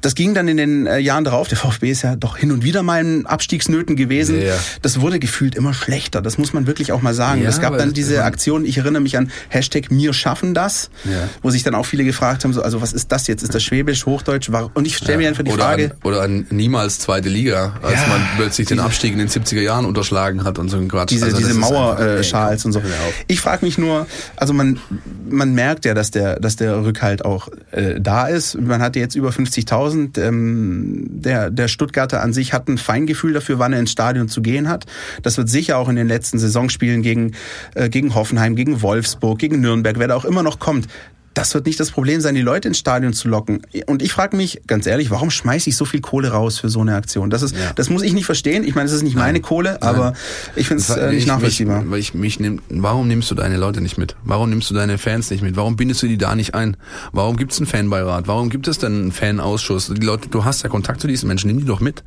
Das ging dann in den äh, Jahren darauf, der VfB ist ja doch hin und wieder mal in Abstiegsnöten gewesen, Ja. das wurde gefühlt immer schlechter, das muss man wirklich auch mal sagen. Ja, es gab dann diese Aktion, ich erinnere mich an Hashtag mir schaffen das, Ja. wo sich dann auch viele gefragt haben, so, also was ist das jetzt? Ist das Schwäbisch, Hochdeutsch? Und ich stelle mir einfach die oder Frage, oder an niemals zweite Liga, als Ja, man plötzlich den Abstieg in den 70er Jahren unterschlagen hat und so ein Quatsch. diese, Also diese Mauerschals und so. Ich frage mich nur, also man, man merkt ja, dass der, dass der Rückhalt auch äh, da ist. Man hatte jetzt über 50.000. Ähm, der, der Stuttgarter an sich hat ein Feingefühl dafür, wann er ins Stadion zu gehen hat. Das wird sicher auch in den letzten Saisonspielen gegen, äh, gegen Hoffenheim, gegen Wolfsburg, gegen Nürnberg, wer da auch immer noch kommt. Das wird nicht das Problem sein, die Leute ins Stadion zu locken. Und ich frage mich, ganz ehrlich, warum schmeiße ich so viel Kohle raus für so eine Aktion? Das ist, Ja. das muss ich nicht verstehen. Ich meine, es ist nicht meine Kohle, aber ich finde es äh, nicht ich- nachvollziehbar. Mich, ich mich nehm, warum nimmst du deine Leute nicht mit? Warum nimmst du deine Fans nicht mit? Warum bindest du die da nicht ein? Warum gibt es einen Fanbeirat? Warum gibt es denn einen Fanausschuss? Die Leute, du hast ja Kontakt zu diesen Menschen, nimm die doch mit.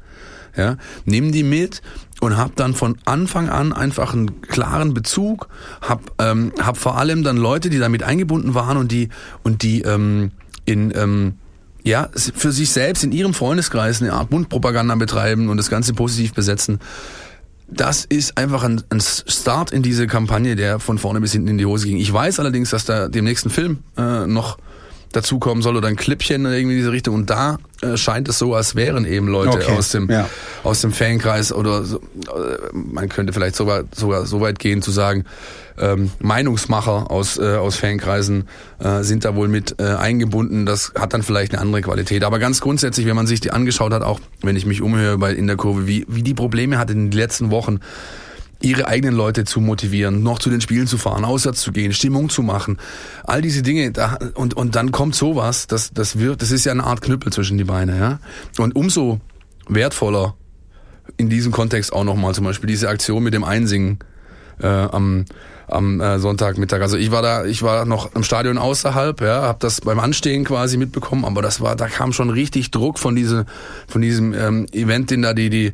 Ja, nimm die mit und hab dann von Anfang an einfach einen klaren Bezug, hab, ähm, hab vor allem dann Leute, die damit eingebunden waren und die und die ähm, in ähm, ja, für sich selbst in ihrem Freundeskreis eine Art Mundpropaganda betreiben und das Ganze positiv besetzen. Das ist einfach ein, ein Start in diese Kampagne, der von vorne bis hinten in die Hose ging. Ich weiß allerdings, dass da dem nächsten Film äh, noch dazukommen soll oder ein Clipchen oder irgendwie in diese Richtung. Und da äh, scheint es so, als wären eben Leute Okay, aus dem ja. aus dem Fankreis oder so, äh, man könnte vielleicht sogar sogar so weit gehen zu sagen, ähm, Meinungsmacher aus äh, aus Fankreisen äh, sind da wohl mit äh, eingebunden. Das hat dann vielleicht eine andere Qualität. Aber ganz grundsätzlich, wenn man sich die angeschaut hat, auch wenn ich mich umhöre bei in der Kurve, wie wie die Probleme hatte in den letzten Wochen ihre eigenen Leute zu motivieren, noch zu den Spielen zu fahren, auswärts zu gehen, Stimmung zu machen, all diese Dinge da, und und dann kommt sowas, das das wird, das ist ja eine Art Knüppel zwischen die Beine, ja. Und umso wertvoller in diesem Kontext auch nochmal zum Beispiel diese Aktion mit dem Einsingen äh, am am äh, Sonntagmittag. Also ich war da, ich war noch im Stadion außerhalb, ja, habe das beim Anstehen quasi mitbekommen, aber das war, da kam schon richtig Druck von diese, von diesem ähm, Event, den da die die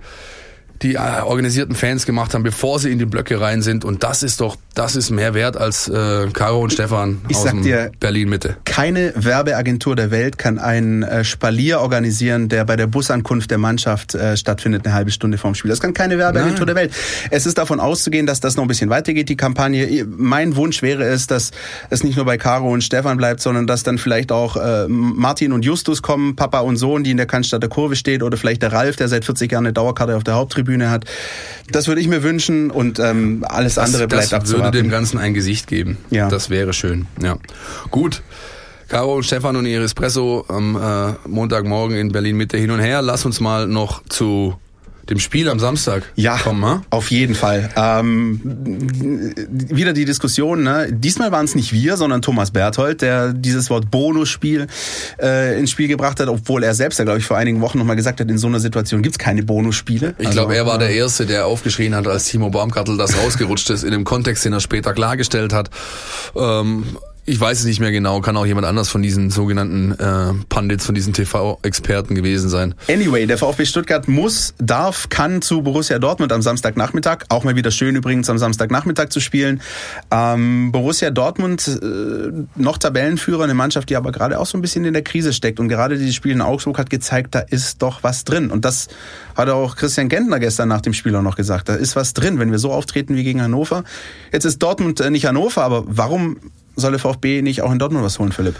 die äh, organisierten Fans gemacht haben, bevor sie in die Blöcke rein sind. Und das ist doch, das ist mehr wert als äh, Caro und Stefan ich aus sag dir, Berlin Mitte. Keine Werbeagentur der Welt kann einen äh, Spalier organisieren, der bei der Busankunft der Mannschaft äh, stattfindet, eine halbe Stunde vorm Spiel. Das kann keine Werbeagentur Nein. der Welt. Es ist davon auszugehen, dass das noch ein bisschen weitergeht, die Kampagne. Mein Wunsch wäre es, dass es nicht nur bei Caro und Stefan bleibt, sondern dass dann vielleicht auch äh, Martin und Justus kommen, Papa und Sohn, die in der Cannstatter Kurve steht, oder vielleicht der Ralf, der seit 40 Jahren eine Dauerkarte auf der Haupttribüne hat. Das würde ich mir wünschen und ähm, alles andere das, bleibt das abzuwarten. Würde dem Ganzen ein Gesicht geben. Ja. Das wäre schön. Ja. Gut. Caro und Stefan und ihr Espresso am äh, Montagmorgen in Berlin Mitte hin und her. Lass uns mal noch zu dem Spiel am Samstag Ja, kommen. Ne? auf jeden Fall. Ähm, wieder die Diskussion. Ne? Diesmal waren es nicht wir, sondern Thomas Berthold, der dieses Wort Bonusspiel äh, ins Spiel gebracht hat, obwohl er selbst ja, glaube ich, vor einigen Wochen nochmal gesagt hat, in so einer Situation gibt's keine Bonusspiele. Ich glaube, er war der Erste, der aufgeschrien hat, als Timo Baumgartel das rausgerutscht ist, in dem Kontext, den er später klargestellt hat. Ähm, ich weiß es nicht mehr genau, kann auch jemand anders von diesen sogenannten äh, Pandits, von diesen TV-Experten gewesen sein. Anyway, der VfB Stuttgart muss, darf, kann zu Borussia Dortmund am Samstagnachmittag. Auch mal wieder schön übrigens am Samstagnachmittag zu spielen. Ähm, Borussia Dortmund, äh, noch Tabellenführer, eine Mannschaft, die aber gerade auch so ein bisschen in der Krise steckt. Und gerade dieses Spiel in Augsburg hat gezeigt, da ist doch was drin. Und das hat auch Christian Gentner gestern nach dem Spiel auch noch gesagt. Da ist was drin, wenn wir so auftreten wie gegen Hannover. Jetzt ist Dortmund äh, nicht Hannover, aber warum soll der VfB nicht auch in Dortmund was holen, Philipp?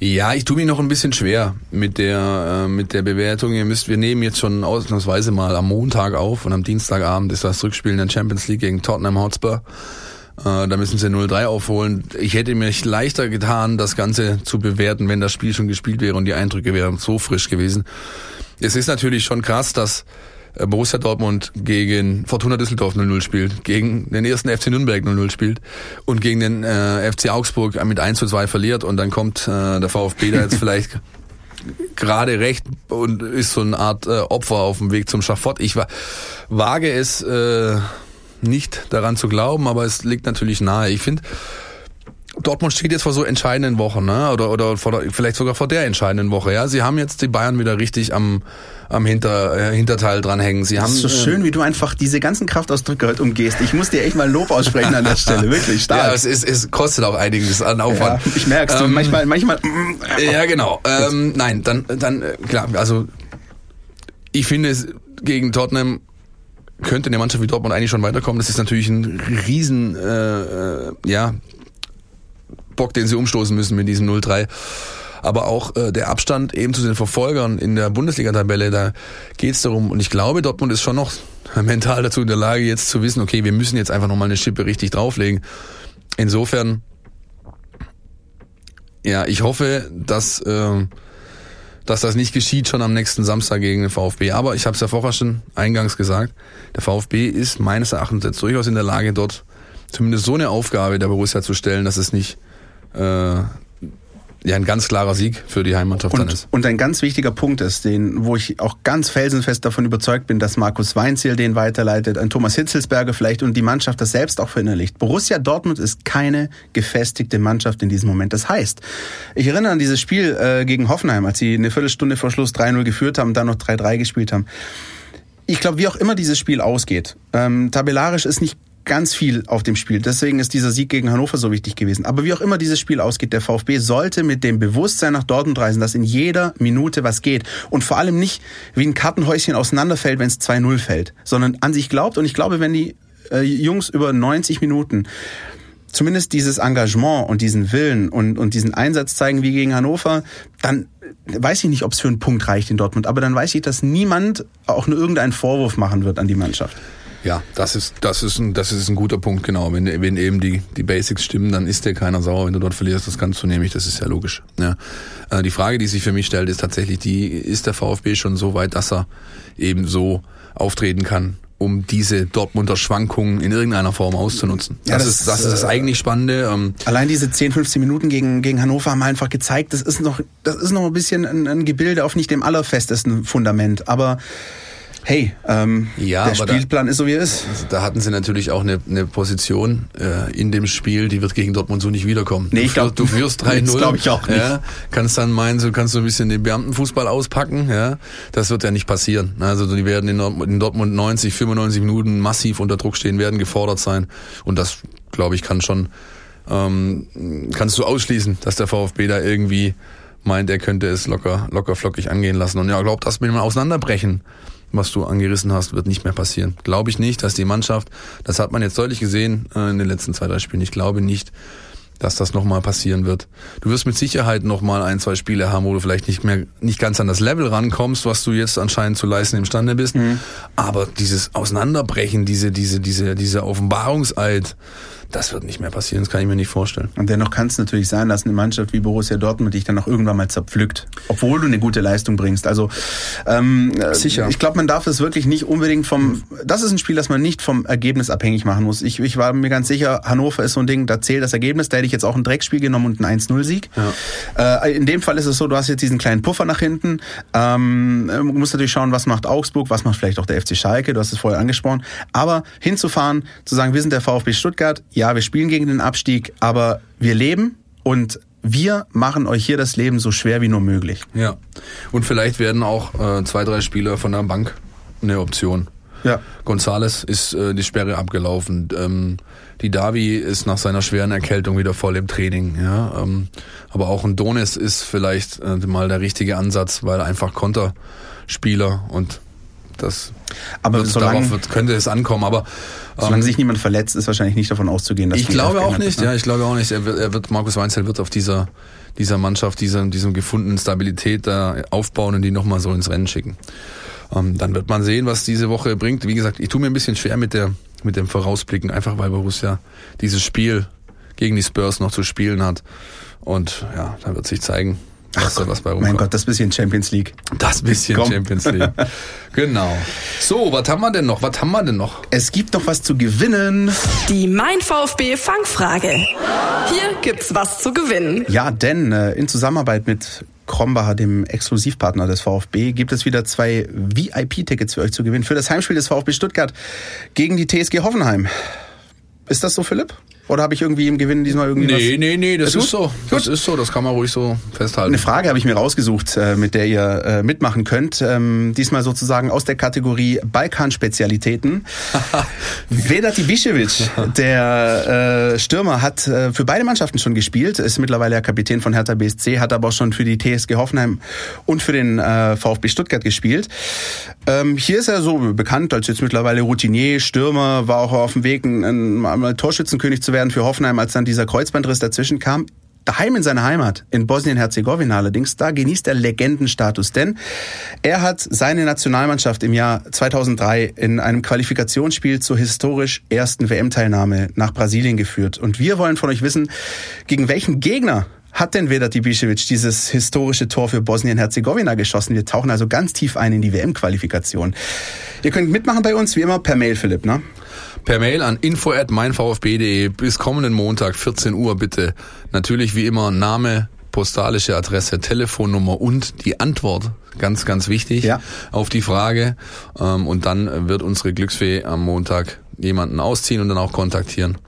Ja, ich tue mich noch ein bisschen schwer mit der äh, mit der Bewertung. Ihr müsst, wir nehmen jetzt schon ausnahmsweise mal am Montag auf und am Dienstagabend ist das Rückspiel in der Champions League gegen Tottenham Hotspur. Äh, da müssen sie 0-3 aufholen. Ich hätte mir leichter getan, das Ganze zu bewerten, wenn das Spiel schon gespielt wäre und die Eindrücke wären so frisch gewesen. Es ist natürlich schon krass, dass Borussia Dortmund gegen Fortuna Düsseldorf 0-0 spielt, gegen den ersten FC Nürnberg 0-0 spielt und gegen den äh, FC Augsburg mit 1-2 verliert und dann kommt äh, der VfB da jetzt vielleicht gerade recht und ist so eine Art äh, Opfer auf dem Weg zum Schafott. Ich wa wage es äh, nicht daran zu glauben, aber es liegt natürlich nahe. Ich finde, Dortmund steht jetzt vor so entscheidenden Wochen, ne? Oder oder vor vielleicht sogar vor der entscheidenden Woche. Ja, sie haben jetzt die Bayern wieder richtig am am Hinter, äh, Hinterteil dranhängen. Sie haben Das ist so äh, schön, wie du einfach diese ganzen Kraftausdrücke heute umgehst. Ich muss dir echt mal Lob aussprechen an der Stelle. Wirklich stark. Ja, es, ist, es kostet auch einiges an Aufwand. Ja, ich merk's. Ähm, manchmal, manchmal. mm, Ja, genau. Ähm, nein, dann, dann äh, klar. Also ich finde es gegen Tottenham könnte eine Mannschaft wie Dortmund eigentlich schon weiterkommen. Das ist natürlich ein riesen, äh, äh, ja, Bock, den sie umstoßen müssen mit diesem 0-3. Aber auch äh, der Abstand eben zu den Verfolgern in der Bundesliga-Tabelle, da geht's darum. Und ich glaube, Dortmund ist schon noch mental dazu in der Lage, jetzt zu wissen, okay, wir müssen jetzt einfach nochmal eine Schippe richtig drauflegen. Insofern, ja, ich hoffe, dass, äh, dass das nicht geschieht schon am nächsten Samstag gegen den VfB. Aber ich habe es ja vorher schon eingangs gesagt, der VfB ist meines Erachtens jetzt durchaus in der Lage, dort zumindest so eine Aufgabe der Borussia zu stellen, dass es nicht äh, ja ein ganz klarer Sieg für die Heimmannschaft dann Und, ist. und ein ganz wichtiger Punkt ist, den, wo ich auch ganz felsenfest davon überzeugt bin, dass Markus Weinziel den weiterleitet, ein Thomas Hitzelsberger vielleicht und die Mannschaft das selbst auch verinnerlicht. Borussia Dortmund ist keine gefestigte Mannschaft in diesem Moment. Das heißt, ich erinnere an dieses Spiel äh, gegen Hoffenheim, als sie eine Viertelstunde vor Schluss 3-0 geführt haben und dann noch 3-3 gespielt haben. Ich glaube, wie auch immer dieses Spiel ausgeht, ähm, tabellarisch ist nicht ganz viel auf dem Spiel. Deswegen ist dieser Sieg gegen Hannover so wichtig gewesen. Aber wie auch immer dieses Spiel ausgeht, der VfB sollte mit dem Bewusstsein nach Dortmund reisen, dass in jeder Minute was geht. Und vor allem nicht wie ein Kartenhäuschen auseinanderfällt, wenn es 2-0 fällt, sondern an sich glaubt. Und ich glaube, wenn die äh, Jungs über 90 Minuten zumindest dieses Engagement und diesen Willen und, und diesen Einsatz zeigen wie gegen Hannover, dann weiß ich nicht, ob es für einen Punkt reicht in Dortmund. Aber dann weiß ich, dass niemand auch nur irgendeinen Vorwurf machen wird an die Mannschaft. Ja, das ist, das ist ein, das ist ein guter Punkt, genau. Wenn, wenn eben die, die Basics stimmen, dann ist dir keiner sauer, wenn du dort verlierst, das kannst du nämlich, das ist ja logisch. Ja. Äh, Die Frage, die sich für mich stellt, ist tatsächlich die, ist der VfB schon so weit, dass er eben so auftreten kann, um diese Dortmunder Schwankungen in irgendeiner Form auszunutzen? Ja, das, das ist, das ist das äh, eigentlich Spannende. Ähm, Allein diese 10, 15 Minuten gegen, gegen Hannover haben einfach gezeigt, das ist noch, das ist noch ein bisschen ein, ein Gebilde auf nicht dem allerfestesten Fundament. Aber hey, ähm, Ja, der aber da- Spielplan ist so wie er ist. Da hatten sie natürlich auch eine, eine Position äh, in dem Spiel, die wird gegen Dortmund so nicht wiederkommen. Nee, du, ich glaub- führst- du führst 3-0. das glaub ich auch nicht. Ja, kannst dann meinen, du kannst so ein bisschen den Beamtenfußball auspacken. Ja, Das wird ja nicht passieren. Also die werden in Dortmund, in Dortmund 90, 95 Minuten massiv unter Druck stehen, werden gefordert sein. Und das glaube ich, kann schon, ähm, kannst du ausschließen, dass der VfB da irgendwie meint, er könnte es locker, locker flockig angehen lassen. Und ja, glaub, das mit dem Auseinanderbrechen, was du angerissen hast, wird nicht mehr passieren. Glaube ich nicht, dass die Mannschaft, das hat man jetzt deutlich gesehen äh, in den letzten zwei, drei Spielen, ich glaube nicht, dass das nochmal passieren wird. Du wirst mit Sicherheit nochmal ein, zwei Spiele haben, wo du vielleicht nicht mehr, nicht ganz an das Level rankommst, was du jetzt anscheinend zu leisten imstande bist. Mhm. Aber dieses Auseinanderbrechen, diese, diese, diese, dieser Offenbarungseid, das wird nicht mehr passieren, das kann ich mir nicht vorstellen. Und dennoch kann es natürlich sein, dass eine Mannschaft wie Borussia Dortmund dich dann noch irgendwann mal zerpflückt, obwohl du eine gute Leistung bringst. Also ähm, sicher. Ich glaube, man darf es wirklich nicht unbedingt vom. Das ist ein Spiel, das man nicht vom Ergebnis abhängig machen muss. Ich, ich war mir ganz sicher, Hannover ist so ein Ding, da zählt das Ergebnis. Da hätte ich jetzt auch ein Dreckspiel genommen und einen 1-0-Sieg. Ja. Äh, in dem Fall ist es so, du hast jetzt diesen kleinen Puffer nach hinten. Ähm, du musst natürlich schauen, was macht Augsburg, was macht vielleicht auch der FC Schalke. Du hast es vorher angesprochen. Aber hinzufahren, zu sagen, wir sind der VfB Stuttgart ja, wir spielen gegen den Abstieg, aber wir leben und wir machen euch hier das Leben so schwer wie nur möglich. Ja. Und vielleicht werden auch äh, zwei, drei Spieler von der Bank eine Option. Ja. Gonzales ist äh, die Sperre abgelaufen. Ähm, die Davi ist nach seiner schweren Erkältung wieder voll im Training. Ja, ähm, aber auch ein Donis ist vielleicht äh, mal der richtige Ansatz, weil er einfach Konterspieler und das aber wird, solange, darauf wird, könnte es ankommen. Aber solange ähm, sich niemand verletzt, ist wahrscheinlich nicht davon auszugehen, dass ich glaube auch nicht. Ist, ne? Ja, ich glaube auch nicht. Er wird, er wird Markus Weinzel wird auf dieser dieser Mannschaft, dieser diesem gefundenen Stabilität da aufbauen und die nochmal so ins Rennen schicken. Ähm, dann wird man sehen, was diese Woche bringt. Wie gesagt, ich tue mir ein bisschen schwer mit der mit dem Vorausblicken, einfach weil Borussia dieses Spiel gegen die Spurs noch zu spielen hat. Und ja, dann wird sich zeigen, Ach Gott, was bei rumkommt. Mein Gott, das bisschen Champions League. Das bisschen Komm. Champions League. genau. So, was haben wir denn noch? Was haben wir denn noch? Es gibt noch was zu gewinnen. Die Mein VfB Fangfrage. Hier gibt's was zu gewinnen. Ja, denn äh, in Zusammenarbeit mit Krombacher, dem Exklusivpartner des VfB, gibt es wieder zwei VIP-Tickets für euch zu gewinnen für das Heimspiel des VfB Stuttgart gegen die TSG Hoffenheim. Ist das so, Philipp? Oder habe ich irgendwie im Gewinn diesmal irgendwie Nee, nee, nee, das ist, ist so. Das ist so, das kann man ruhig so festhalten. Eine Frage habe ich mir rausgesucht, äh, mit der ihr äh, mitmachen könnt. Ähm, diesmal sozusagen aus der Kategorie Balkan-Spezialitäten. Vedat Ibišević, der äh, Stürmer, hat für beide Mannschaften schon gespielt, ist mittlerweile der Kapitän von Hertha BSC, hat aber auch schon für die TSG Hoffenheim und für den VfB Stuttgart gespielt. Ähm, hier ist er so bekannt als jetzt mittlerweile Routinier, Stürmer, war auch auf dem Weg, ein Torschützenkönig zu werden werden für Hoffenheim, als dann dieser Kreuzbandriss dazwischen kam. Daheim in seiner Heimat, in Bosnien-Herzegowina allerdings, da genießt er Legendenstatus, denn er hat seine Nationalmannschaft im Jahr 2003 in einem Qualifikationsspiel zur historisch ersten WM-Teilnahme nach Brasilien geführt. Und wir wollen von euch wissen, gegen welchen Gegner hat denn Vedat Ibišević dieses historische Tor für Bosnien-Herzegowina geschossen? Wir tauchen also ganz tief ein in die WM-Qualifikation. Ihr könnt mitmachen bei uns, wie immer, per Mail, Philipp, ne? Per Mail an info at meinvfb.de bis kommenden Montag 14 Uhr bitte. Natürlich wie immer Name, postalische Adresse, Telefonnummer und die Antwort. Ganz, ganz wichtig ja. auf die Frage. Ähm, und dann wird unsere Glücksfee am Montag jemanden ausziehen und dann auch kontaktieren.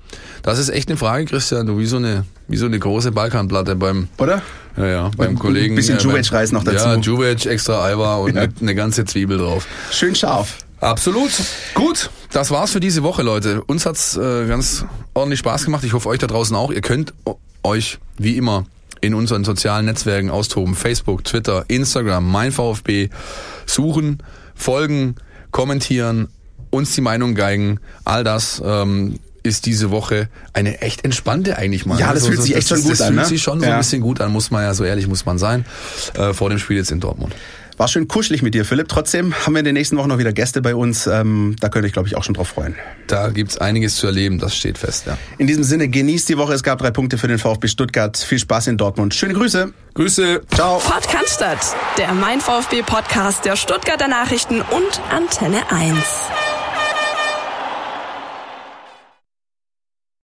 Das ist echt eine Frage, Christian. Du wie so eine, wie so eine große Balkanplatte beim, oder? Ja, ja, beim Kollegen. Ein bisschen äh, Juwec-Reis noch dazu. Ja, Juwec, extra Eiweiß und ja. eine, eine ganze Zwiebel drauf. Schön scharf. Absolut. Gut, das war's für diese Woche, Leute. Uns hat's äh, ganz ordentlich Spaß gemacht. Ich hoffe, euch da draußen auch. Ihr könnt euch wie immer in unseren sozialen Netzwerken austoben. Facebook, Twitter, Instagram, mein VfB. Suchen, folgen, kommentieren, uns die Meinung geigen. All das ähm, ist diese Woche eine echt entspannte eigentlich mal. Ja, das also, fühlt sich echt schon gut das an. Das fühlt ne? sich schon so ein bisschen gut an, muss man ja so ehrlich muss man sein. Äh, vor dem Spiel jetzt in Dortmund. War schön kuschelig mit dir, Philipp. Trotzdem haben wir in den nächsten Wochen noch wieder Gäste bei uns. Ähm, da könnt ihr euch, glaube ich, auch schon drauf freuen. Da gibt's einiges zu erleben, das steht fest, ja. In diesem Sinne, genießt die Woche. Es gab drei Punkte für den VfB Stuttgart. Viel Spaß in Dortmund. Schöne Grüße. Grüße. Ciao. Podcast, der Mein VfB Podcast der Stuttgarter Nachrichten und Antenne 1.